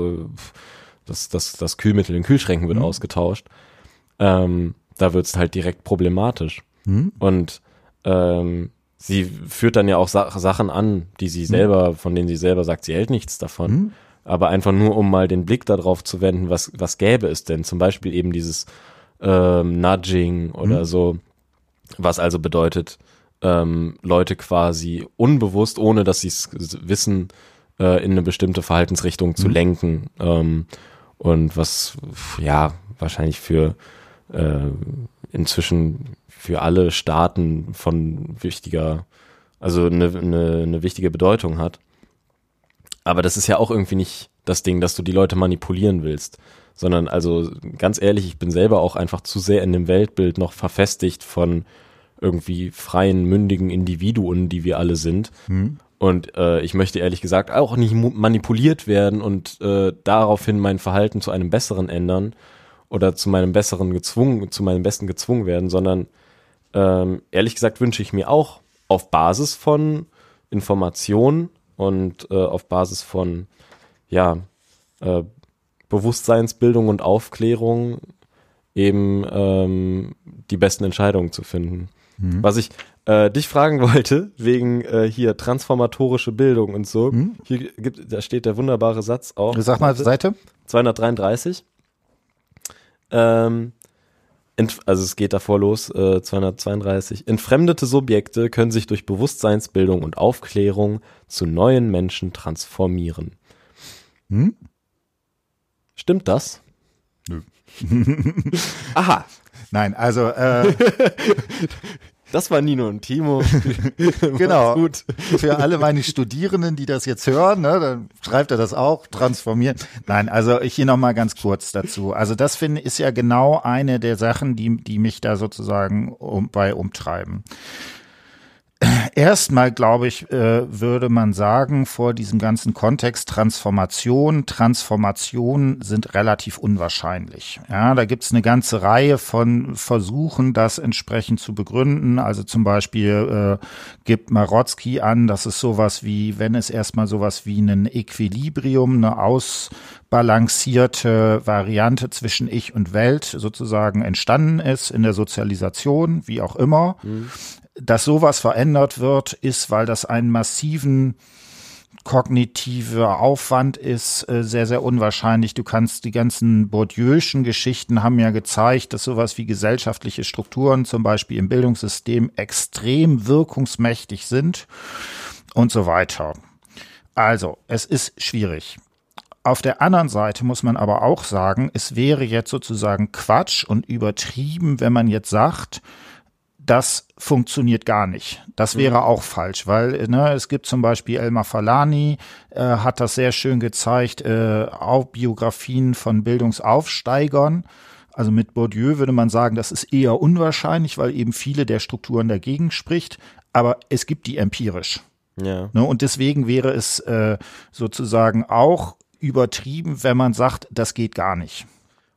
das, das, das Kühlmittel in Kühlschränken wird ausgetauscht, ähm, da wird es halt direkt problematisch. Und ähm, sie führt dann ja auch Sa Sachen an, die sie selber, von denen sie selber sagt, sie hält nichts davon. Aber einfach nur, um mal den Blick darauf zu wenden, was, was gäbe es denn? Zum Beispiel eben dieses ähm, Nudging oder so, was also bedeutet, ähm, Leute quasi unbewusst, ohne dass sie es wissen, äh, in eine bestimmte Verhaltensrichtung zu lenken. Ähm, und was ja wahrscheinlich für äh, inzwischen für alle Staaten von wichtiger, also eine, eine, eine wichtige Bedeutung hat. Aber das ist ja auch irgendwie nicht das Ding, dass du die Leute manipulieren willst, sondern also ganz ehrlich, ich bin selber auch einfach zu sehr in dem Weltbild noch verfestigt von irgendwie freien, mündigen Individuen, die wir alle sind. Und äh, ich möchte ehrlich gesagt auch nicht manipuliert werden und äh, daraufhin mein Verhalten zu einem besseren ändern oder zu meinem besseren gezwungen, zu meinem Besten gezwungen werden, sondern ähm, ehrlich gesagt wünsche ich mir auch auf Basis von Information und äh, auf Basis von ja äh, Bewusstseinsbildung und Aufklärung eben ähm, die besten Entscheidungen zu finden. Was ich äh, dich fragen wollte, wegen äh, hier transformatorische Bildung und so, hier gibt, da steht der wunderbare Satz auch. Sag mal, Seite? 233. Ähm, also es geht davor los, äh, 232. Entfremdete Subjekte können sich durch Bewusstseinsbildung und Aufklärung zu neuen Menschen transformieren. Hm? Stimmt das? Nö. Aha, Nein, also äh, das war Nino und Timo. Genau. Gut. Für alle meine Studierenden, die das jetzt hören, ne, dann schreibt er das auch, transformieren. Nein, also ich hier nochmal ganz kurz dazu. Also das finde ist ja genau eine der Sachen, die, die mich da sozusagen um, bei umtreiben. Erstmal, glaube ich, äh, würde man sagen, vor diesem ganzen Kontext Transformation, Transformationen sind relativ unwahrscheinlich. Ja, da gibt's eine ganze Reihe von Versuchen, das entsprechend zu begründen. Also zum Beispiel äh, gibt Marotzki an, dass es sowas wie, wenn es erstmal sowas wie ein Equilibrium, eine ausbalancierte Variante zwischen Ich und Welt sozusagen entstanden ist in der Sozialisation, wie auch immer. Mhm dass sowas verändert wird, ist, weil das einen massiven kognitiver Aufwand ist äh, sehr, sehr unwahrscheinlich. Du kannst die ganzen Bourdieu'schen Geschichten haben ja gezeigt, dass sowas wie gesellschaftliche Strukturen zum Beispiel im Bildungssystem extrem wirkungsmächtig sind und so weiter. Also, es ist schwierig. Auf der anderen Seite muss man aber auch sagen, es wäre jetzt sozusagen Quatsch und übertrieben, wenn man jetzt sagt, das funktioniert gar nicht. Das wäre mhm. auch falsch, weil ne, es gibt zum Beispiel Elmar Falani, äh, hat das sehr schön gezeigt, äh, auch Biografien von Bildungsaufsteigern. Also mit Bourdieu würde man sagen, das ist eher unwahrscheinlich, weil eben viele der Strukturen dagegen spricht, aber es gibt die empirisch. Ja. Ne, und deswegen wäre es äh, sozusagen auch übertrieben, wenn man sagt, das geht gar nicht.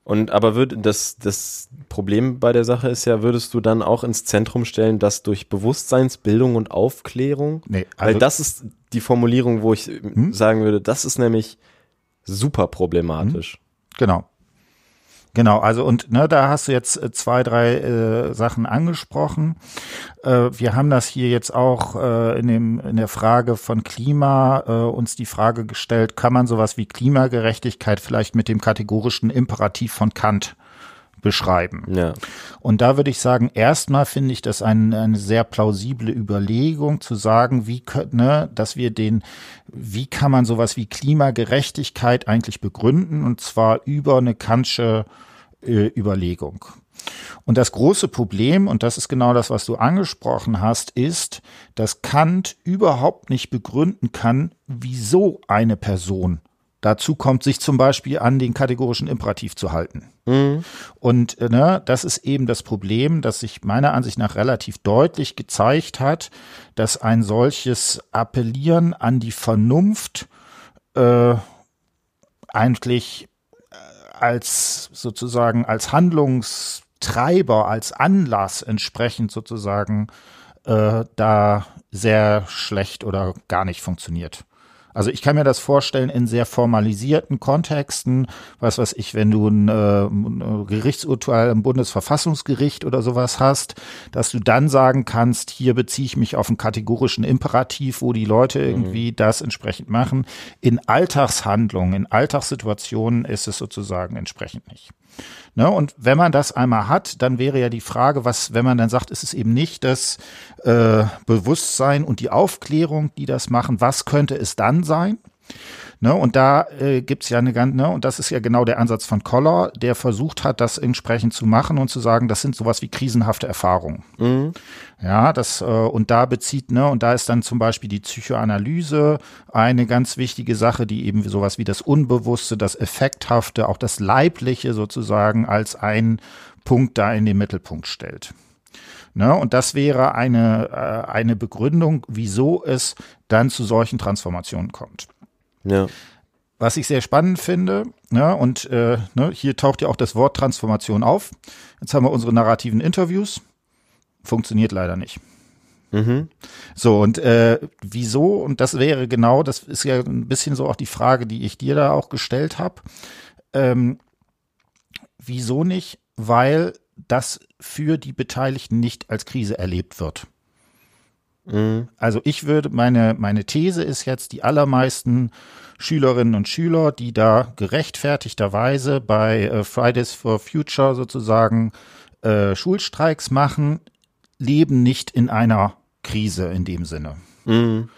Und aber würde das, das Problem bei der Sache ist ja, würdest du dann auch ins Zentrum stellen, dass durch Bewusstseinsbildung und Aufklärung, nee, also weil das ist die Formulierung, wo ich hm? sagen würde, das ist nämlich super problematisch. Hm? Genau. Genau, also und ne, da hast du jetzt äh, zwei, drei äh, Sachen angesprochen. Äh, wir haben das hier jetzt auch äh, in, dem, in der Frage von Klima äh, uns die Frage gestellt, kann man sowas wie Klimagerechtigkeit vielleicht mit dem kategorischen Imperativ von Kant beschreiben. Ja. Und da würde ich sagen, erstmal finde ich das ein, eine sehr plausible Überlegung zu sagen, wie ne, dass wir den, wie kann man sowas wie Klimagerechtigkeit eigentlich begründen und zwar über eine Kantsche äh, Überlegung. Und das große Problem, und das ist genau das, was du angesprochen hast, ist, dass Kant überhaupt nicht begründen kann, wieso eine Person dazu kommt, sich zum Beispiel an den kategorischen Imperativ zu halten. Mhm. Und äh, ne, das ist eben das Problem, das sich meiner Ansicht nach relativ deutlich gezeigt hat, dass ein solches Appellieren an die Vernunft äh, eigentlich äh, als sozusagen als Handlungstreiber, als Anlass entsprechend sozusagen äh, da sehr schlecht oder gar nicht funktioniert. Also ich kann mir das vorstellen in sehr formalisierten Kontexten, was weiß ich, wenn du ein, äh, ein Gerichtsurteil im Bundesverfassungsgericht oder sowas hast, dass du dann sagen kannst, hier beziehe ich mich auf einen kategorischen Imperativ, wo die Leute mhm. irgendwie mhm. das entsprechend machen. In Alltagshandlungen, in Alltagssituationen ist es sozusagen entsprechend nicht. Ne? Und wenn man das einmal hat, dann wäre ja die Frage, was, wenn man dann sagt, ist es eben nicht das äh, Bewusstsein und die Aufklärung, die das machen, was könnte es dann sein? Ne, und da äh, gibt ja eine ganze, ne, und das ist ja genau der Ansatz von Koller, der versucht hat, das entsprechend zu machen und zu sagen, das sind sowas wie krisenhafte Erfahrungen. Mhm. Ja, das, äh, und da bezieht, ne, und da ist dann zum Beispiel die Psychoanalyse eine ganz wichtige Sache, die eben sowas wie das Unbewusste, das Effekthafte, auch das Leibliche sozusagen als ein Punkt da in den Mittelpunkt stellt. Ne, und das wäre eine, äh, eine Begründung, wieso es dann zu solchen Transformationen kommt. Ja. Was ich sehr spannend finde, ja, und äh, ne, hier taucht ja auch das Wort Transformation auf. Jetzt haben wir unsere narrativen Interviews. Funktioniert leider nicht. Mhm. So, und äh, wieso? Und das wäre genau, das ist ja ein bisschen so auch die Frage, die ich dir da auch gestellt habe. Ähm, wieso nicht? Weil das für die Beteiligten nicht als Krise erlebt wird. Mhm. Also ich würde, meine, meine These ist jetzt, die allermeisten Schülerinnen und Schüler, die da gerechtfertigterweise bei äh, Fridays for Future sozusagen äh, Schulstreiks machen, leben nicht in einer Krise in dem Sinne. Mhm.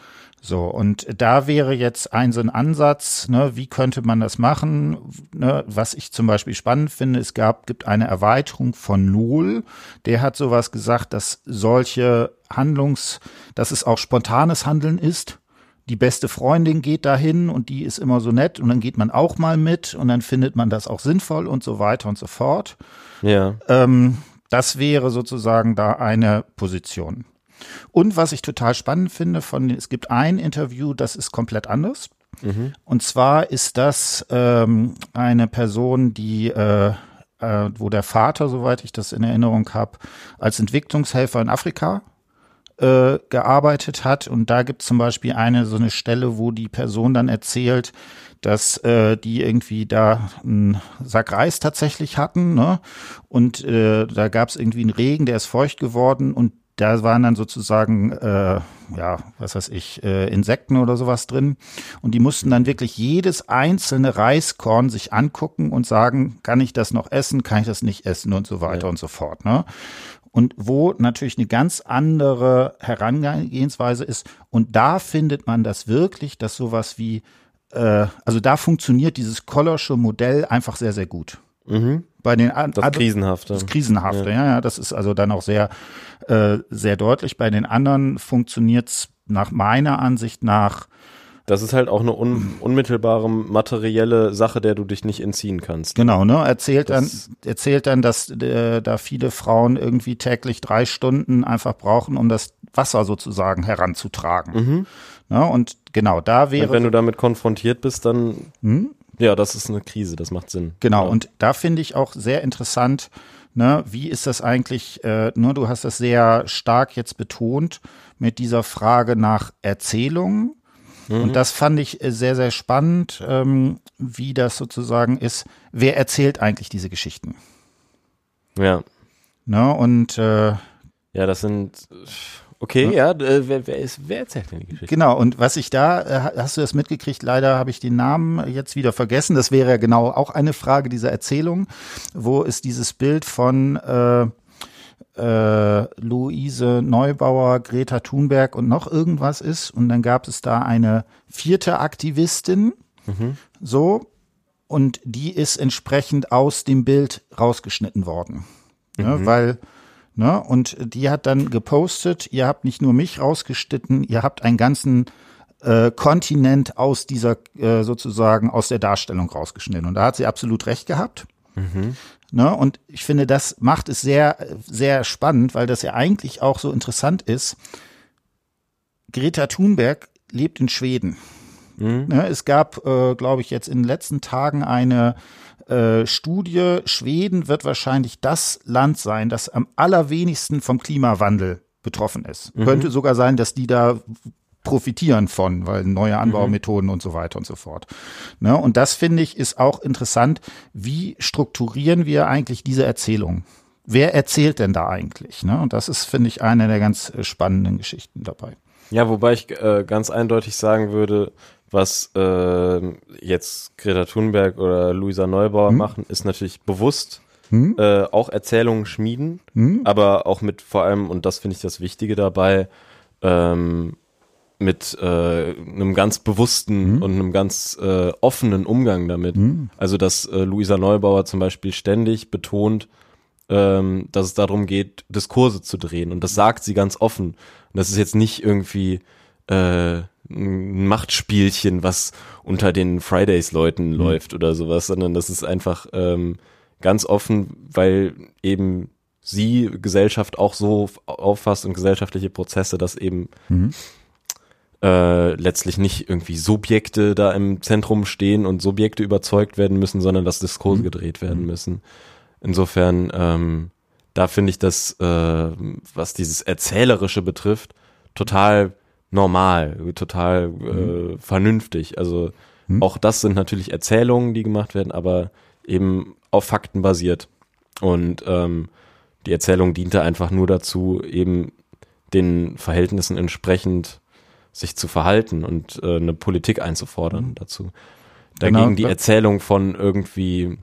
So, und da wäre jetzt ein so ein Ansatz, ne, wie könnte man das machen? Ne, was ich zum Beispiel spannend finde, es gab, gibt eine Erweiterung von Null. Der hat sowas gesagt, dass solche Handlungs, dass es auch spontanes Handeln ist. Die beste Freundin geht dahin und die ist immer so nett und dann geht man auch mal mit und dann findet man das auch sinnvoll und so weiter und so fort. Ja. Ähm, das wäre sozusagen da eine Position. Und was ich total spannend finde, von es gibt ein Interview, das ist komplett anders. Und zwar ist das ähm, eine Person, die äh, äh, wo der Vater, soweit ich das in Erinnerung habe, als Entwicklungshelfer in Afrika äh, gearbeitet hat. Und da gibt es zum Beispiel eine so eine Stelle, wo die Person dann erzählt, dass äh, die irgendwie da einen Sack Reis tatsächlich hatten. Ne? Und äh, da gab es irgendwie einen Regen, der ist feucht geworden und da waren dann sozusagen, äh, ja, was weiß ich, äh, Insekten oder sowas drin. Und die mussten dann wirklich jedes einzelne Reiskorn sich angucken und sagen, kann ich das noch essen, kann ich das nicht essen und so weiter ja. und so fort. Ne? Und wo natürlich eine ganz andere Herangehensweise ist. Und da findet man das wirklich, dass sowas wie, äh, also da funktioniert dieses Kollersche Modell einfach sehr, sehr gut. Mhm. Bei den das Krisenhafte. Das Krisenhafte, ja. ja, ja. Das ist also dann auch sehr, äh, sehr deutlich. Bei den anderen funktioniert's nach meiner Ansicht nach das ist halt auch eine un unmittelbare materielle Sache, der du dich nicht entziehen kannst. Genau, ne? Erzählt das dann, erzählt dann, dass äh, da viele Frauen irgendwie täglich drei Stunden einfach brauchen, um das Wasser sozusagen heranzutragen. Mhm. Ne? Und genau, da wäre. Und wenn du damit konfrontiert bist, dann hm? Ja, das ist eine Krise, das macht Sinn. Genau, ja. und da finde ich auch sehr interessant, ne, wie ist das eigentlich, äh, nur du hast das sehr stark jetzt betont mit dieser Frage nach Erzählungen. Mhm. Und das fand ich äh, sehr, sehr spannend, ähm, wie das sozusagen ist. Wer erzählt eigentlich diese Geschichten? Ja. Ne, und äh, ja, das sind Okay, ja, äh, wer, wer, ist, wer erzählt denn die Geschichte? Genau, und was ich da, äh, hast du das mitgekriegt, leider habe ich den Namen jetzt wieder vergessen. Das wäre ja genau auch eine Frage dieser Erzählung. Wo ist dieses Bild von äh, äh, Luise Neubauer, Greta Thunberg und noch irgendwas ist? Und dann gab es da eine vierte Aktivistin, mhm. so, und die ist entsprechend aus dem Bild rausgeschnitten worden. Mhm. Ja, weil Ne? Und die hat dann gepostet, ihr habt nicht nur mich rausgeschnitten, ihr habt einen ganzen äh, Kontinent aus dieser äh, sozusagen aus der Darstellung rausgeschnitten. Und da hat sie absolut recht gehabt. Mhm. Ne? Und ich finde, das macht es sehr, sehr spannend, weil das ja eigentlich auch so interessant ist. Greta Thunberg lebt in Schweden. Mhm. Ne? Es gab, äh, glaube ich, jetzt in den letzten Tagen eine äh, Studie, Schweden wird wahrscheinlich das Land sein, das am allerwenigsten vom Klimawandel betroffen ist. Mhm. Könnte sogar sein, dass die da profitieren von, weil neue Anbaumethoden mhm. und so weiter und so fort. Ne? Und das finde ich ist auch interessant. Wie strukturieren wir eigentlich diese Erzählung? Wer erzählt denn da eigentlich? Ne? Und das ist, finde ich, eine der ganz äh, spannenden Geschichten dabei. Ja, wobei ich äh, ganz eindeutig sagen würde, was äh, jetzt Greta Thunberg oder Luisa Neubauer hm? machen, ist natürlich bewusst hm? äh, auch Erzählungen schmieden, hm? aber auch mit vor allem, und das finde ich das Wichtige dabei, ähm, mit äh, einem ganz bewussten mhm. und einem ganz äh, offenen Umgang damit. Mhm. Also, dass äh, Luisa Neubauer zum Beispiel ständig betont, ähm, dass es darum geht, Diskurse zu drehen. Und das sagt sie ganz offen. Und das ist jetzt nicht irgendwie äh, ein Machtspielchen, was unter den Fridays-Leuten mhm. läuft oder sowas, sondern das ist einfach ähm, ganz offen, weil eben sie Gesellschaft auch so auffasst und gesellschaftliche Prozesse, dass eben mhm. Äh, letztlich nicht irgendwie Subjekte da im Zentrum stehen und Subjekte überzeugt werden müssen, sondern dass Diskurse mhm. gedreht werden mhm. müssen. Insofern, ähm, da finde ich das, äh, was dieses Erzählerische betrifft, total normal, total mhm. äh, vernünftig. Also mhm. auch das sind natürlich Erzählungen, die gemacht werden, aber eben auf Fakten basiert. Und ähm, die Erzählung diente einfach nur dazu, eben den Verhältnissen entsprechend sich zu verhalten und äh, eine Politik einzufordern mhm. dazu. Dagegen genau. die Erzählung von irgendwie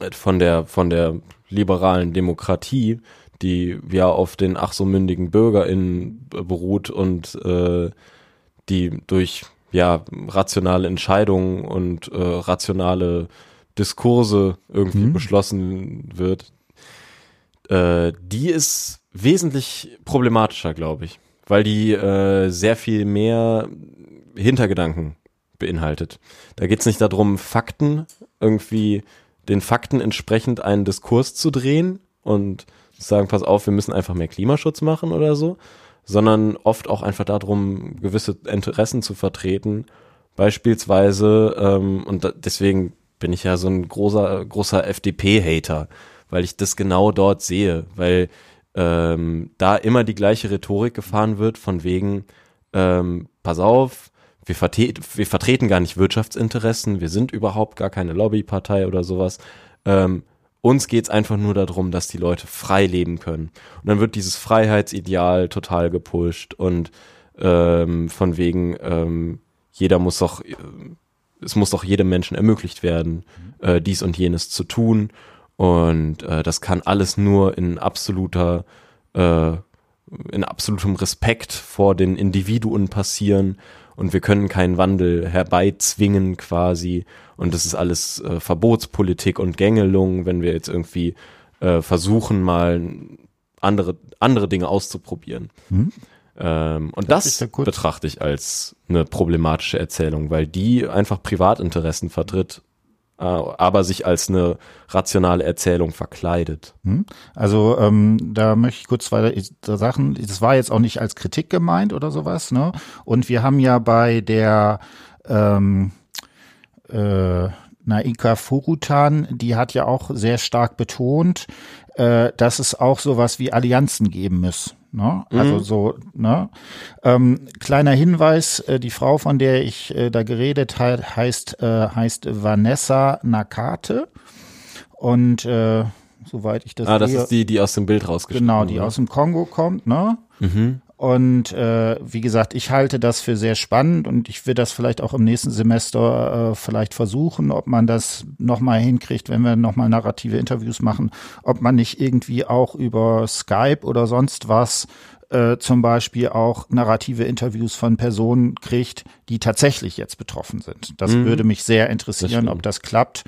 äh, von der von der liberalen Demokratie die ja auf den ach so mündigen BürgerInnen beruht und äh, die durch ja rationale Entscheidungen und äh, rationale Diskurse irgendwie mhm. beschlossen wird, äh, die ist wesentlich problematischer, glaube ich, weil die äh, sehr viel mehr Hintergedanken beinhaltet. Da geht es nicht darum, Fakten irgendwie den Fakten entsprechend einen Diskurs zu drehen und sagen, pass auf, wir müssen einfach mehr Klimaschutz machen oder so, sondern oft auch einfach darum, gewisse Interessen zu vertreten. Beispielsweise, ähm, und da, deswegen bin ich ja so ein großer, großer FDP-Hater, weil ich das genau dort sehe, weil ähm, da immer die gleiche Rhetorik gefahren wird, von wegen, ähm, pass auf, wir, vertreten, wir vertreten gar nicht Wirtschaftsinteressen, wir sind überhaupt gar keine Lobbypartei oder sowas. Ähm, uns geht's einfach nur darum, dass die Leute frei leben können. Und dann wird dieses Freiheitsideal total gepusht und ähm, von wegen, ähm, jeder muss doch, äh, es muss doch jedem Menschen ermöglicht werden, äh, dies und jenes zu tun. Und äh, das kann alles nur in absoluter, äh, in absolutem Respekt vor den Individuen passieren. Und wir können keinen Wandel herbeizwingen quasi. Und das ist alles äh, Verbotspolitik und Gängelung, wenn wir jetzt irgendwie äh, versuchen, mal andere, andere Dinge auszuprobieren. Hm. Ähm, und Darf das da betrachte ich als eine problematische Erzählung, weil die einfach Privatinteressen vertritt aber sich als eine rationale Erzählung verkleidet. Hm? Also ähm, da möchte ich kurz zwei Sachen, das war jetzt auch nicht als Kritik gemeint oder sowas, ne? Und wir haben ja bei der ähm, äh, Naika Furutan, die hat ja auch sehr stark betont, äh, dass es auch sowas wie Allianzen geben muss. Ne? Also mhm. so, ne? Ähm, kleiner Hinweis, äh, die Frau, von der ich äh, da geredet habe, heißt, äh, heißt Vanessa Nakate. Und äh, soweit ich das Ah, das sehe, ist die, die aus dem Bild rausgeschnitten Genau, die oder? aus dem Kongo kommt, ne? Mhm. Und äh, wie gesagt, ich halte das für sehr spannend und ich will das vielleicht auch im nächsten Semester äh, vielleicht versuchen, ob man das nochmal hinkriegt, wenn wir nochmal narrative Interviews machen, ob man nicht irgendwie auch über Skype oder sonst was äh, zum Beispiel auch narrative Interviews von Personen kriegt, die tatsächlich jetzt betroffen sind. Das mhm. würde mich sehr interessieren, ob das klappt.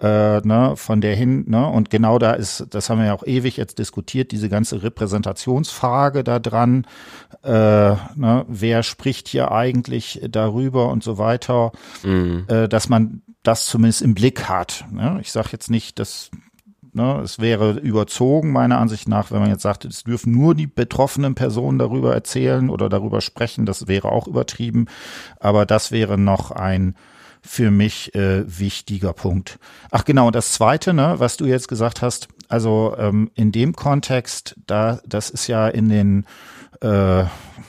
Äh, ne, von der hin, ne, und genau da ist, das haben wir ja auch ewig jetzt diskutiert, diese ganze Repräsentationsfrage da dran, äh, ne, wer spricht hier eigentlich darüber und so weiter, mhm. äh, dass man das zumindest im Blick hat. Ne? Ich sage jetzt nicht, dass Ne, es wäre überzogen, meiner Ansicht nach, wenn man jetzt sagt, es dürfen nur die betroffenen Personen darüber erzählen oder darüber sprechen, das wäre auch übertrieben. Aber das wäre noch ein für mich äh, wichtiger Punkt. Ach genau, das Zweite, ne, was du jetzt gesagt hast, also ähm, in dem Kontext, da das ist ja in den äh,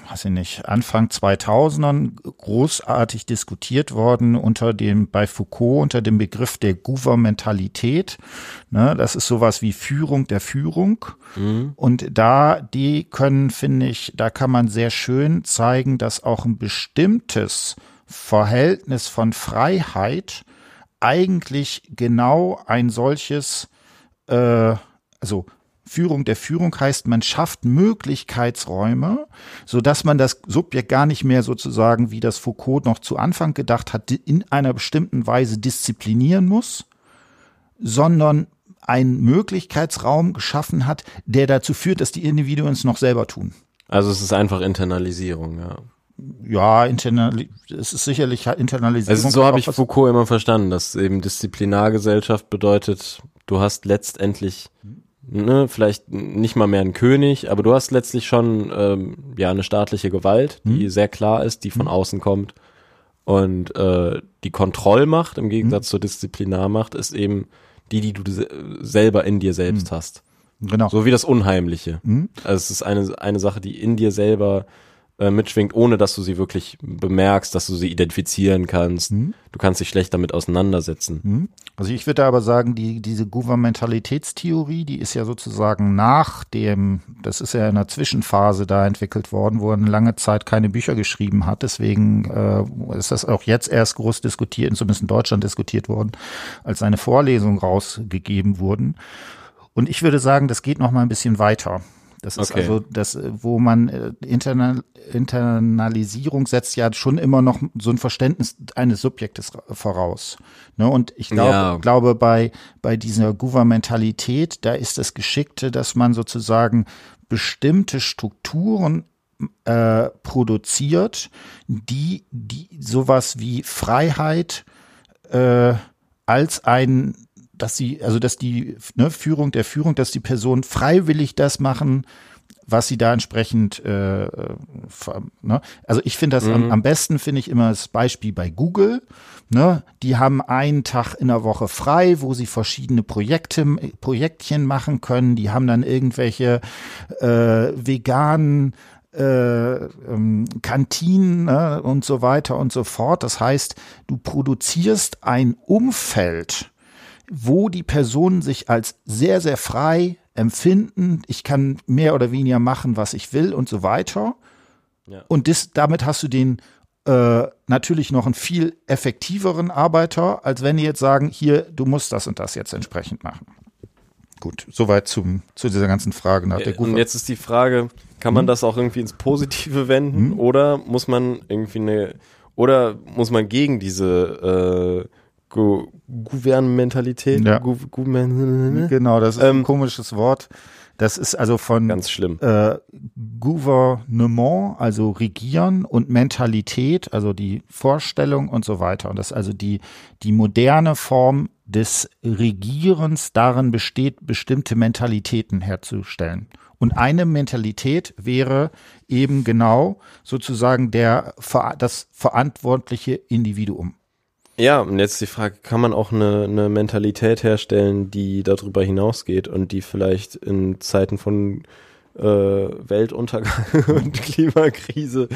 weiß ich nicht, Anfang 2000ern großartig diskutiert worden unter dem, bei Foucault unter dem Begriff der Gouvernementalität. Ne, das ist sowas wie Führung der Führung. Mhm. Und da, die können, finde ich, da kann man sehr schön zeigen, dass auch ein bestimmtes Verhältnis von Freiheit eigentlich genau ein solches, äh, also Führung der Führung heißt, man schafft Möglichkeitsräume, so dass man das Subjekt gar nicht mehr sozusagen, wie das Foucault noch zu Anfang gedacht hat, in einer bestimmten Weise disziplinieren muss, sondern einen Möglichkeitsraum geschaffen hat, der dazu führt, dass die Individuen es noch selber tun. Also es ist einfach Internalisierung, ja. Ja, internal, es ist sicherlich Internalisierung. Also so habe ich Foucault immer verstanden, dass eben Disziplinargesellschaft bedeutet, du hast letztendlich ne, vielleicht nicht mal mehr ein König, aber du hast letztlich schon ähm, ja eine staatliche Gewalt, die mhm. sehr klar ist, die von mhm. außen kommt. Und äh, die Kontrollmacht im Gegensatz mhm. zur Disziplinarmacht ist eben die, die du selber in dir selbst mhm. hast. Genau. So wie das Unheimliche. Mhm. Also es ist eine, eine Sache, die in dir selber äh, mitschwingt, ohne dass du sie wirklich bemerkst, dass du sie identifizieren kannst. Mhm. Du kannst dich schlecht damit auseinandersetzen. Mhm. Also ich würde aber sagen, die, diese Gouvernementalitätstheorie, die ist ja sozusagen nach dem, das ist ja in einer Zwischenphase da entwickelt worden, wo er eine lange Zeit keine Bücher geschrieben hat. Deswegen äh, ist das auch jetzt erst groß diskutiert, zumindest in Deutschland diskutiert worden, als seine Vorlesungen rausgegeben wurden. Und ich würde sagen, das geht noch mal ein bisschen weiter. Das ist okay. also das, wo man äh, Internal, Internalisierung setzt ja schon immer noch so ein Verständnis eines Subjektes voraus. Ne? Und ich glaube, ja. glaube bei, bei dieser Gouvernementalität, da ist das Geschickte, dass man sozusagen bestimmte Strukturen äh, produziert, die, die sowas wie Freiheit äh, als ein dass sie, also dass die ne, Führung der Führung, dass die Personen freiwillig das machen, was sie da entsprechend, äh, ne? also ich finde das mhm. am, am besten, finde ich immer das Beispiel bei Google. Ne? Die haben einen Tag in der Woche frei, wo sie verschiedene Projekte, Projektchen machen können. Die haben dann irgendwelche äh, veganen äh, ähm, Kantinen ne? und so weiter und so fort. Das heißt, du produzierst ein Umfeld, wo die Personen sich als sehr, sehr frei empfinden. Ich kann mehr oder weniger machen, was ich will und so weiter. Ja. Und das, damit hast du den äh, natürlich noch einen viel effektiveren Arbeiter, als wenn die jetzt sagen, hier, du musst das und das jetzt entsprechend machen. Gut, soweit zum, zu dieser ganzen Frage nach der Google. Und jetzt ist die Frage, kann man hm? das auch irgendwie ins Positive wenden hm? oder muss man irgendwie eine, oder muss man gegen diese äh, Gu Gouvernementalität. Ja. Gu Gouvernementalität. Genau, das ist ähm, ein komisches Wort. Das ist also von ganz schlimm. Äh, Gouvernement, also Regieren und Mentalität, also die Vorstellung und so weiter. Und das ist also die, die moderne Form des Regierens darin besteht, bestimmte Mentalitäten herzustellen. Und eine Mentalität wäre eben genau sozusagen der, das verantwortliche Individuum. Ja, und jetzt die Frage, kann man auch eine, eine Mentalität herstellen, die darüber hinausgeht und die vielleicht in Zeiten von äh, Weltuntergang und Klimakrise äh,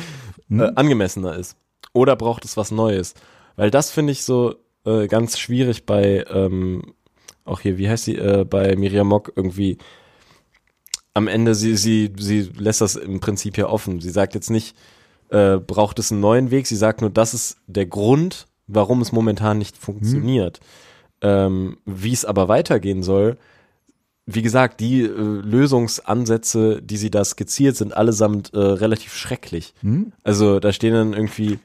mhm. angemessener ist? Oder braucht es was Neues? Weil das finde ich so äh, ganz schwierig bei, ähm, auch hier, wie heißt sie, äh, bei Miriam Mock irgendwie, am Ende, sie, sie, sie lässt das im Prinzip ja offen. Sie sagt jetzt nicht, äh, braucht es einen neuen Weg, sie sagt nur, das ist der Grund, warum es momentan nicht funktioniert. Mhm. Ähm, wie es aber weitergehen soll, wie gesagt, die äh, Lösungsansätze, die sie da skizziert, sind allesamt äh, relativ schrecklich. Mhm. Also da stehen dann irgendwie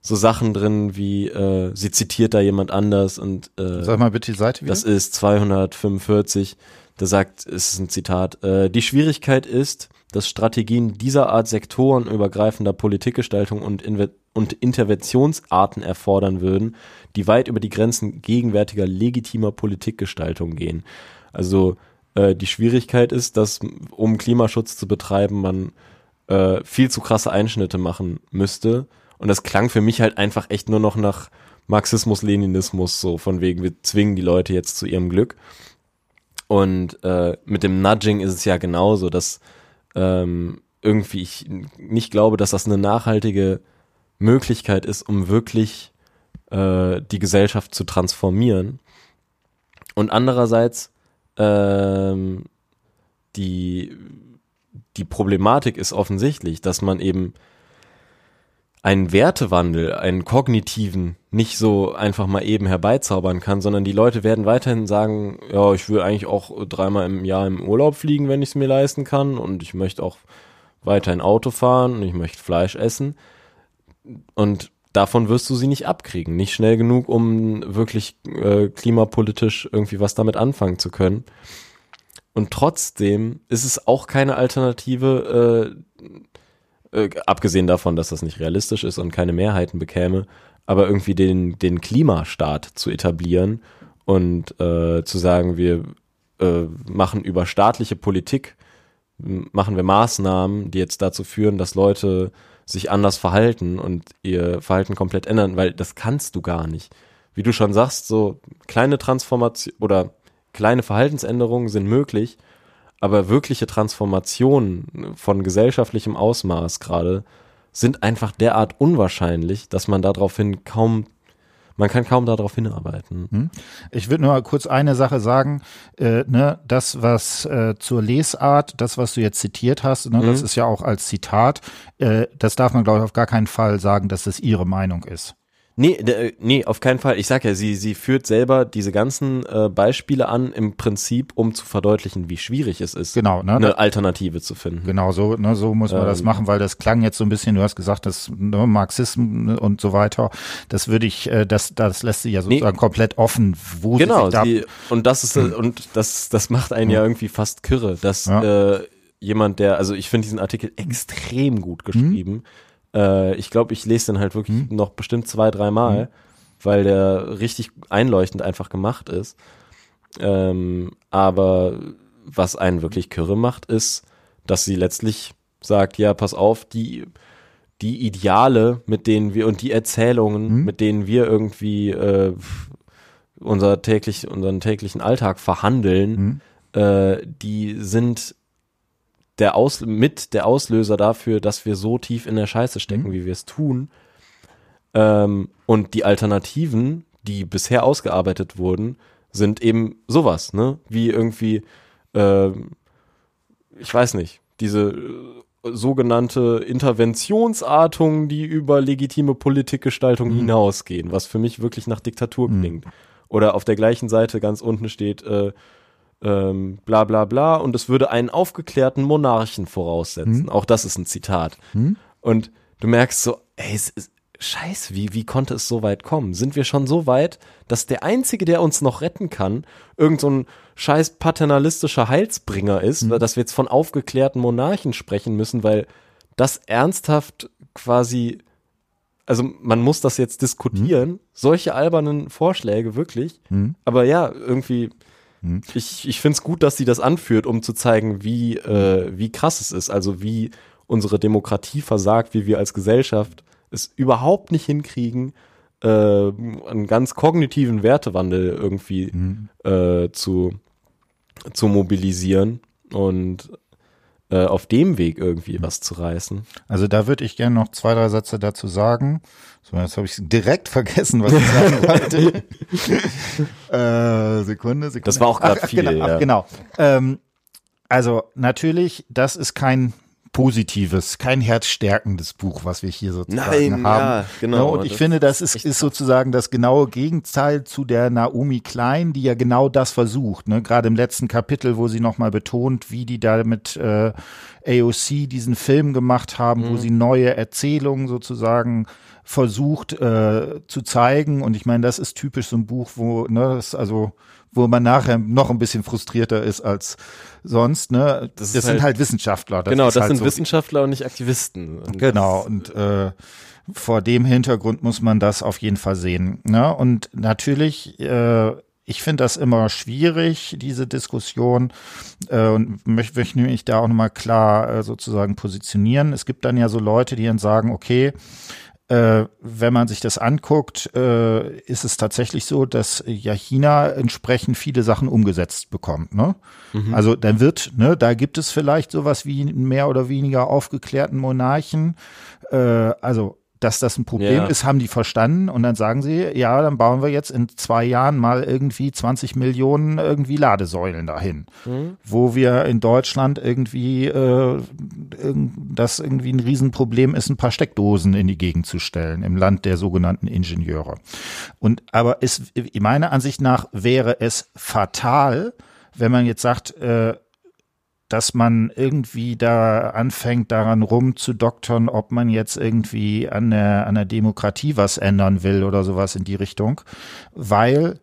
so Sachen drin wie, äh, sie zitiert da jemand anders und äh, Sag mal bitte die Seite wieder. Das ist 245. Da sagt, es ist ein Zitat, äh, die Schwierigkeit ist, dass Strategien dieser Art sektorenübergreifender Politikgestaltung und, Inve und Interventionsarten erfordern würden, die weit über die Grenzen gegenwärtiger legitimer Politikgestaltung gehen. Also äh, die Schwierigkeit ist, dass um Klimaschutz zu betreiben, man äh, viel zu krasse Einschnitte machen müsste. Und das klang für mich halt einfach echt nur noch nach Marxismus-Leninismus, so von wegen, wir zwingen die Leute jetzt zu ihrem Glück. Und äh, mit dem Nudging ist es ja genauso, dass ähm, irgendwie ich nicht glaube, dass das eine nachhaltige Möglichkeit ist, um wirklich äh, die Gesellschaft zu transformieren. Und andererseits ähm, die die Problematik ist offensichtlich, dass man eben einen Wertewandel, einen kognitiven, nicht so einfach mal eben herbeizaubern kann, sondern die Leute werden weiterhin sagen, ja, ich will eigentlich auch dreimal im Jahr im Urlaub fliegen, wenn ich es mir leisten kann und ich möchte auch weiterhin Auto fahren und ich möchte Fleisch essen und davon wirst du sie nicht abkriegen, nicht schnell genug, um wirklich äh, klimapolitisch irgendwie was damit anfangen zu können. Und trotzdem ist es auch keine Alternative, äh, äh, abgesehen davon, dass das nicht realistisch ist und keine Mehrheiten bekäme, aber irgendwie den, den Klimastaat zu etablieren und äh, zu sagen, wir äh, machen über staatliche Politik, machen wir Maßnahmen, die jetzt dazu führen, dass Leute sich anders verhalten und ihr Verhalten komplett ändern, weil das kannst du gar nicht. Wie du schon sagst, so kleine Transformation oder kleine Verhaltensänderungen sind möglich, aber wirkliche Transformationen von gesellschaftlichem Ausmaß gerade sind einfach derart unwahrscheinlich, dass man daraufhin kaum man kann kaum darauf hinarbeiten. Hm? Ich würde nur kurz eine Sache sagen, äh, ne, das was äh, zur Lesart, das was du jetzt zitiert hast, ne, mhm. das ist ja auch als Zitat, äh, das darf man glaube ich auf gar keinen Fall sagen, dass es ihre Meinung ist. Nee, äh, nee, auf keinen Fall. Ich sag ja, sie, sie führt selber diese ganzen äh, Beispiele an, im Prinzip, um zu verdeutlichen, wie schwierig es ist, genau, ne, eine Alternative zu finden. Genau, so, ne, so muss man ähm, das machen, weil das klang jetzt so ein bisschen, du hast gesagt, das ne, Marxismus und so weiter, das würde ich, äh, das, das lässt sich ja sozusagen nee, komplett offen, wo genau, sie sich da sie, und das ist, hm. und das, das macht einen hm. ja irgendwie fast kirre, dass ja. äh, jemand, der, also ich finde diesen Artikel extrem gut geschrieben, hm äh, ich glaube, ich lese den halt wirklich mhm. noch bestimmt zwei, dreimal, mhm. weil der richtig einleuchtend einfach gemacht ist. Ähm, aber was einen wirklich kirre macht, ist, dass sie letztlich sagt, ja, pass auf, die, die Ideale, mit denen wir und die Erzählungen, Mhm. mit denen wir irgendwie äh, unser täglich, unseren täglichen Alltag verhandeln, Mhm. äh, die sind der Aus mit der Auslöser dafür, dass wir so tief in der Scheiße stecken, Mhm. wie wir es tun. Ähm, und die Alternativen, die bisher ausgearbeitet wurden, sind eben sowas, ne? Wie irgendwie, ähm, ich weiß nicht, diese äh, sogenannte Interventionsartung, die über legitime Politikgestaltung hinausgehen, was für mich wirklich nach Diktatur klingt. Oder auf der gleichen Seite ganz unten steht, äh, ähm, bla bla bla, und es würde einen aufgeklärten Monarchen voraussetzen. Auch das ist ein Zitat. Und du merkst so, ey, es ist, scheiße, wie, wie konnte es so weit kommen? Sind wir schon so weit, dass der Einzige, der uns noch retten kann, irgend so ein scheiß paternalistischer Heilsbringer ist, dass wir jetzt von aufgeklärten Monarchen sprechen müssen, weil das ernsthaft quasi, also man muss das jetzt diskutieren, solche albernen Vorschläge wirklich, aber ja, irgendwie, ich, ich finde es gut, dass sie das anführt, um zu zeigen, wie, äh, wie krass es ist, also wie unsere Demokratie versagt, wie wir als Gesellschaft es überhaupt nicht hinkriegen, äh, einen ganz kognitiven Wertewandel irgendwie äh, zu, zu mobilisieren. Und äh, auf dem Weg irgendwie was zu reißen. Also da würde ich gerne noch zwei, drei Sätze dazu sagen. So, jetzt habe ich direkt vergessen, was ich sagen wollte. äh, Sekunde, Sekunde. Das war auch Ach, ach, viel, Genau, ach, ja. genau. Ähm, also natürlich, das ist kein positives, kein herzstärkendes Buch, was wir hier sozusagen Nein, haben. ja, genau. Ne, Und ich finde, das ist ist, ist sozusagen das genaue Gegenteil zu der Naomi Klein, die ja genau das versucht. Ne? Gerade im letzten Kapitel, wo sie nochmal betont, wie die da mit äh, AOC diesen Film gemacht haben, Mhm. wo sie neue Erzählungen sozusagen versucht äh, zu zeigen. Und ich meine, das ist typisch so ein Buch, wo, ne, das also wo man nachher noch ein bisschen frustrierter ist als sonst. Ne? Das Das, sind halt- halt Wissenschaftler. Das genau, das halt sind so. Wissenschaftler und nicht Aktivisten. Und Genau, und äh, vor dem Hintergrund muss man das auf jeden Fall sehen. Ne? Und natürlich, äh, ich finde das immer schwierig, diese Diskussion, äh, und möchte möchte mich da auch nochmal klar äh, sozusagen positionieren. Es gibt dann ja so Leute, die dann sagen, okay, äh, wenn man sich das anguckt, äh, ist es tatsächlich so, dass ja China entsprechend viele Sachen umgesetzt bekommt. Ne? Also dann wird, ne, da gibt es vielleicht sowas wie mehr oder weniger aufgeklärten Monarchen. Äh, also dass das ein Problem Ja. ist, haben die verstanden und dann sagen sie, ja, dann bauen wir jetzt in zwei Jahren mal irgendwie 20 Millionen irgendwie Ladesäulen dahin, wo wir in Deutschland irgendwie äh, das irgendwie ein Riesenproblem ist, ein paar Steckdosen in die Gegend zu stellen im Land der sogenannten Ingenieure. Und aber es meiner Ansicht nach wäre es fatal, wenn man jetzt sagt, äh, dass man irgendwie da anfängt, daran rumzudoktern, ob man jetzt irgendwie an der, an der Demokratie was ändern will oder sowas in die Richtung, weil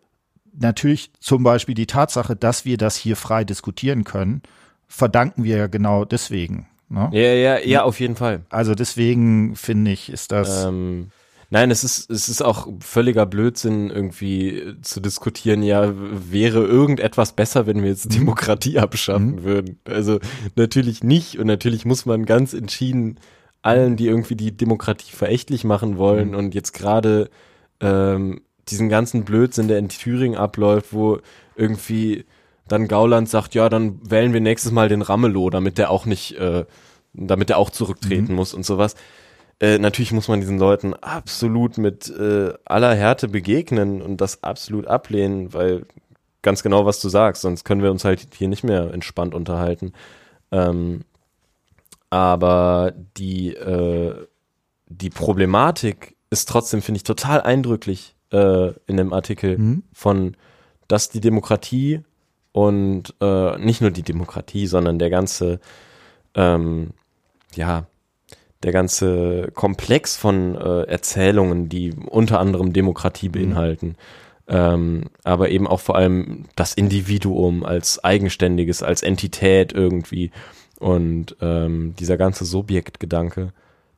natürlich zum Beispiel die Tatsache, dass wir das hier frei diskutieren können, verdanken wir ja genau deswegen. Ne? ja, ja, ja, auf jeden Fall. Also deswegen finde ich, ist das. Ähm, nein, es ist, es ist auch völliger Blödsinn, irgendwie zu diskutieren, ja, wäre irgendetwas besser, wenn wir jetzt Demokratie abschaffen würden. Also natürlich nicht und natürlich muss man ganz entschieden allen, die irgendwie die Demokratie verächtlich machen wollen und jetzt gerade ähm, diesen ganzen Blödsinn, der in Thüringen abläuft, wo irgendwie dann Gauland sagt, ja, dann wählen wir nächstes Mal den Ramelow, damit der auch nicht, äh, damit der auch zurücktreten muss und sowas. Äh, natürlich muss man diesen Leuten absolut mit äh, aller Härte begegnen und das absolut ablehnen, weil ganz genau, was du sagst, sonst können wir uns halt hier nicht mehr entspannt unterhalten. Ähm, aber die, äh, die Problematik ist trotzdem, finde ich, total eindrücklich äh, in dem Artikel von, dass die Demokratie und äh, nicht nur die Demokratie, sondern der ganze, ähm, ja, der ganze Komplex von äh, Erzählungen, die unter anderem Demokratie beinhalten, ähm, aber eben auch vor allem das Individuum als eigenständiges, als Entität irgendwie und ähm, dieser ganze Subjektgedanke,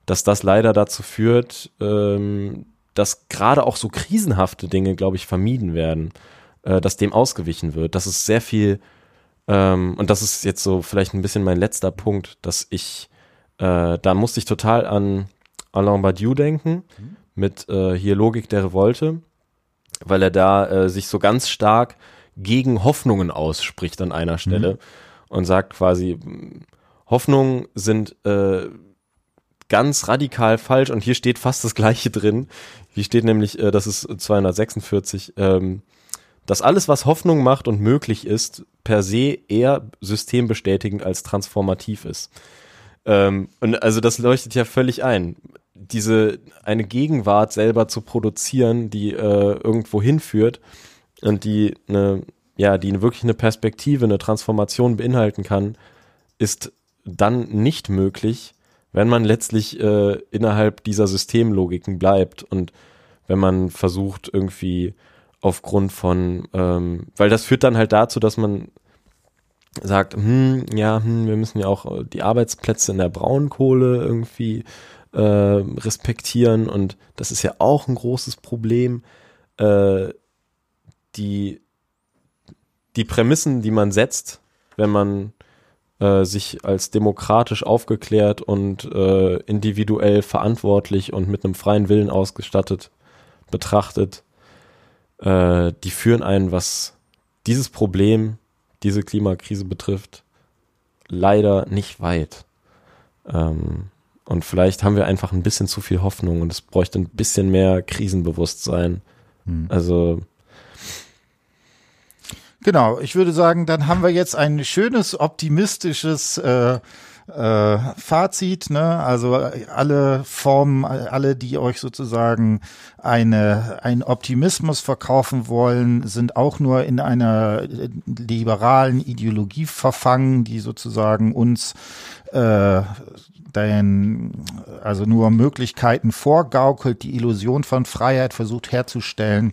dass das leider dazu führt, ähm, dass gerade auch so krisenhafte Dinge, glaube ich, vermieden werden, äh, dass dem ausgewichen wird, dass es sehr viel Ähm, und das ist jetzt so vielleicht ein bisschen mein letzter Punkt, dass ich, äh, da musste ich total an Alain Badiou denken, mhm. mit äh, hier Logik der Revolte, weil er da äh, sich so ganz stark gegen Hoffnungen ausspricht an einer Stelle mhm. und sagt quasi, Hoffnungen sind äh, ganz radikal falsch und hier steht fast das gleiche drin. Hier steht nämlich, äh, das ist 246, ähm, dass alles, was Hoffnung macht und möglich ist, per se eher systembestätigend als transformativ ist. Ähm, und also das leuchtet ja völlig ein. Diese eine Gegenwart selber zu produzieren, die äh, irgendwo hinführt und die eine, ja, die wirklich eine Perspektive, eine Transformation beinhalten kann, ist dann nicht möglich, wenn man letztlich äh, innerhalb dieser Systemlogiken bleibt und wenn man versucht irgendwie aufgrund von, ähm, weil das führt dann halt dazu, dass man sagt, hm, ja, hm, wir müssen ja auch die Arbeitsplätze in der Braunkohle irgendwie äh, respektieren und das ist ja auch ein großes Problem. Äh, die, die Prämissen, die man setzt, wenn man äh, sich als demokratisch aufgeklärt und äh, individuell verantwortlich und mit einem freien Willen ausgestattet betrachtet, äh, die führen einen, was dieses Problem, diese Klimakrise betrifft, leider nicht weit. Ähm, und vielleicht haben wir einfach ein bisschen zu viel Hoffnung und es bräuchte ein bisschen mehr Krisenbewusstsein. Hm. Also Genau, ich würde sagen, dann haben wir jetzt ein schönes, optimistisches äh, äh, Fazit, ne? Also alle Formen, alle, die euch sozusagen eine, ein Optimismus verkaufen wollen, sind auch nur in einer liberalen Ideologie verfangen, die sozusagen uns äh, den, also nur Möglichkeiten vorgaukelt, die Illusion von Freiheit versucht herzustellen.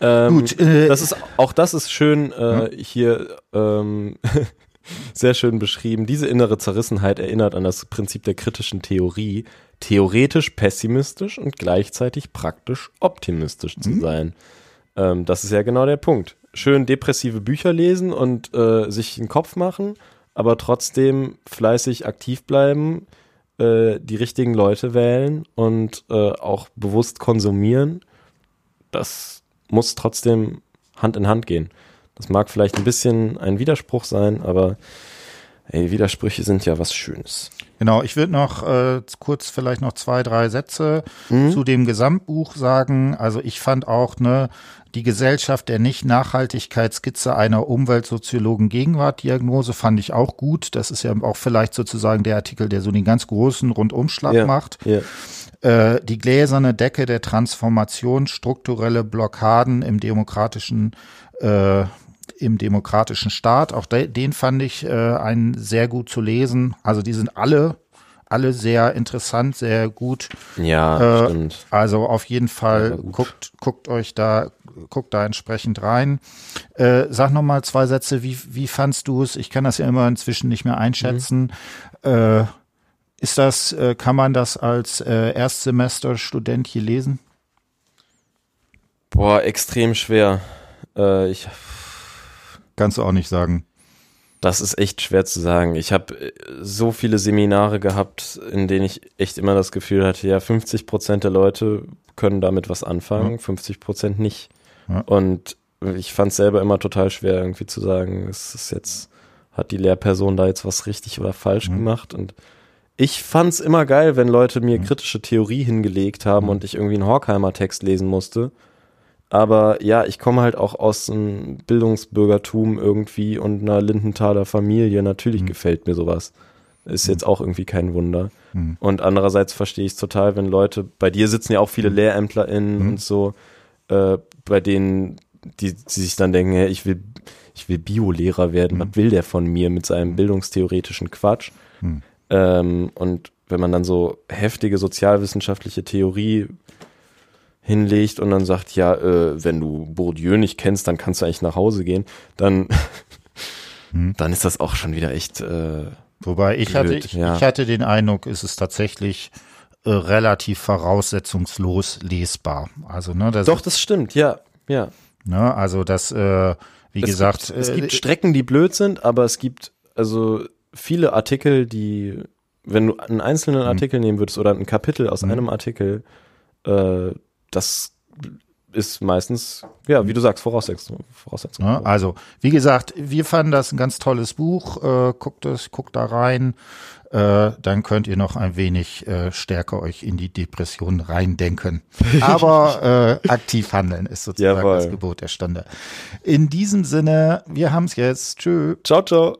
Ähm, Gut, äh, das ist auch das ist schön äh, hm? hier ähm, sehr schön beschrieben. Diese innere Zerrissenheit erinnert an das Prinzip der kritischen Theorie, theoretisch pessimistisch und gleichzeitig praktisch optimistisch zu hm? sein. Ähm, das ist ja genau der Punkt. Schön depressive Bücher lesen und äh, sich einen Kopf machen, aber trotzdem fleißig aktiv bleiben, äh, die richtigen Leute wählen und äh, auch bewusst konsumieren. Das muss trotzdem Hand in Hand gehen. Das mag vielleicht ein bisschen ein Widerspruch sein, aber ey, Widersprüche sind ja was Schönes. Genau, ich würde noch äh, kurz vielleicht noch zwei, drei Sätze mhm. zu dem Gesamtbuch sagen. Also ich fand auch ne die Gesellschaft der Nicht-Nachhaltigkeitsskizze einer Umweltsoziologen Gegenwartdiagnose fand ich auch gut. Das ist ja auch vielleicht sozusagen der Artikel, der so den ganz großen Rundumschlag ja, macht. Ja. Äh, die gläserne Decke der Transformation, strukturelle Blockaden im demokratischen äh, im demokratischen Staat. Auch de, den fand ich äh, einen sehr gut zu lesen. Also die sind alle alle sehr interessant, sehr gut. Ja, äh, stimmt. Also auf jeden Fall guckt guckt euch da guckt da entsprechend rein. Äh, sag noch mal zwei Sätze. Wie wie fandst du es? Ich kann das ja immer inzwischen nicht mehr einschätzen. Mhm. Äh, ist das, äh, kann man das als äh, Erstsemester-Student hier lesen? Boah, extrem schwer. Äh, ich Kannst du auch nicht sagen. Das ist echt schwer zu sagen. Ich habe äh, so viele Seminare gehabt, in denen ich echt immer das Gefühl hatte, ja, 50 Prozent der Leute können damit was anfangen, ja. 50 Prozent nicht. Ja. Und ich fand es selber immer total schwer, irgendwie zu sagen, es ist jetzt, hat die Lehrperson da jetzt was richtig oder falsch mhm. gemacht und ich fand's immer geil, wenn Leute mir mhm. kritische Theorie hingelegt haben mhm. und ich irgendwie einen Horkheimer Text lesen musste. Aber ja, ich komme halt auch aus einem Bildungsbürgertum irgendwie und einer Lindenthaler Familie. Natürlich mhm. gefällt mir sowas. Ist jetzt auch irgendwie kein Wunder. Mhm. Und andererseits verstehe ich es total, wenn Leute, bei dir sitzen ja auch viele mhm. LehrämtlerInnen mhm. und so, äh, bei denen, die, die sich dann denken, hey, ich will, ich will Biolehrer werden, was will der von mir mit seinem bildungstheoretischen Quatsch? Ähm, und wenn man dann so heftige sozialwissenschaftliche Theorie hinlegt und dann sagt, ja, äh, wenn du Bourdieu nicht kennst, dann kannst du eigentlich nach Hause gehen, dann, hm. dann ist das auch schon wieder echt. Äh, Wobei ich blöd, hatte, ich, ja. ich hatte den Eindruck, ist es tatsächlich äh, relativ voraussetzungslos lesbar. Also ne, das doch, das stimmt, ja, ja. Ne, also das äh, wie es gesagt, gibt, es äh, gibt Strecken, die blöd sind, aber es gibt also viele Artikel, die, wenn du einen einzelnen Mhm. Artikel nehmen würdest oder ein Kapitel aus einem Artikel, äh, das ist meistens, ja, wie du sagst, Voraussetzung. Voraussetzung. Ne? Also, wie gesagt, wir fanden das ein ganz tolles Buch. Äh, guckt es, guckt da rein. Äh, dann könnt ihr noch ein wenig äh, stärker euch in die Depression reindenken. Aber äh, aktiv handeln ist sozusagen Jawohl. das Gebot der Stunde. In diesem Sinne, wir haben's jetzt. Tschö. Ciao, ciao.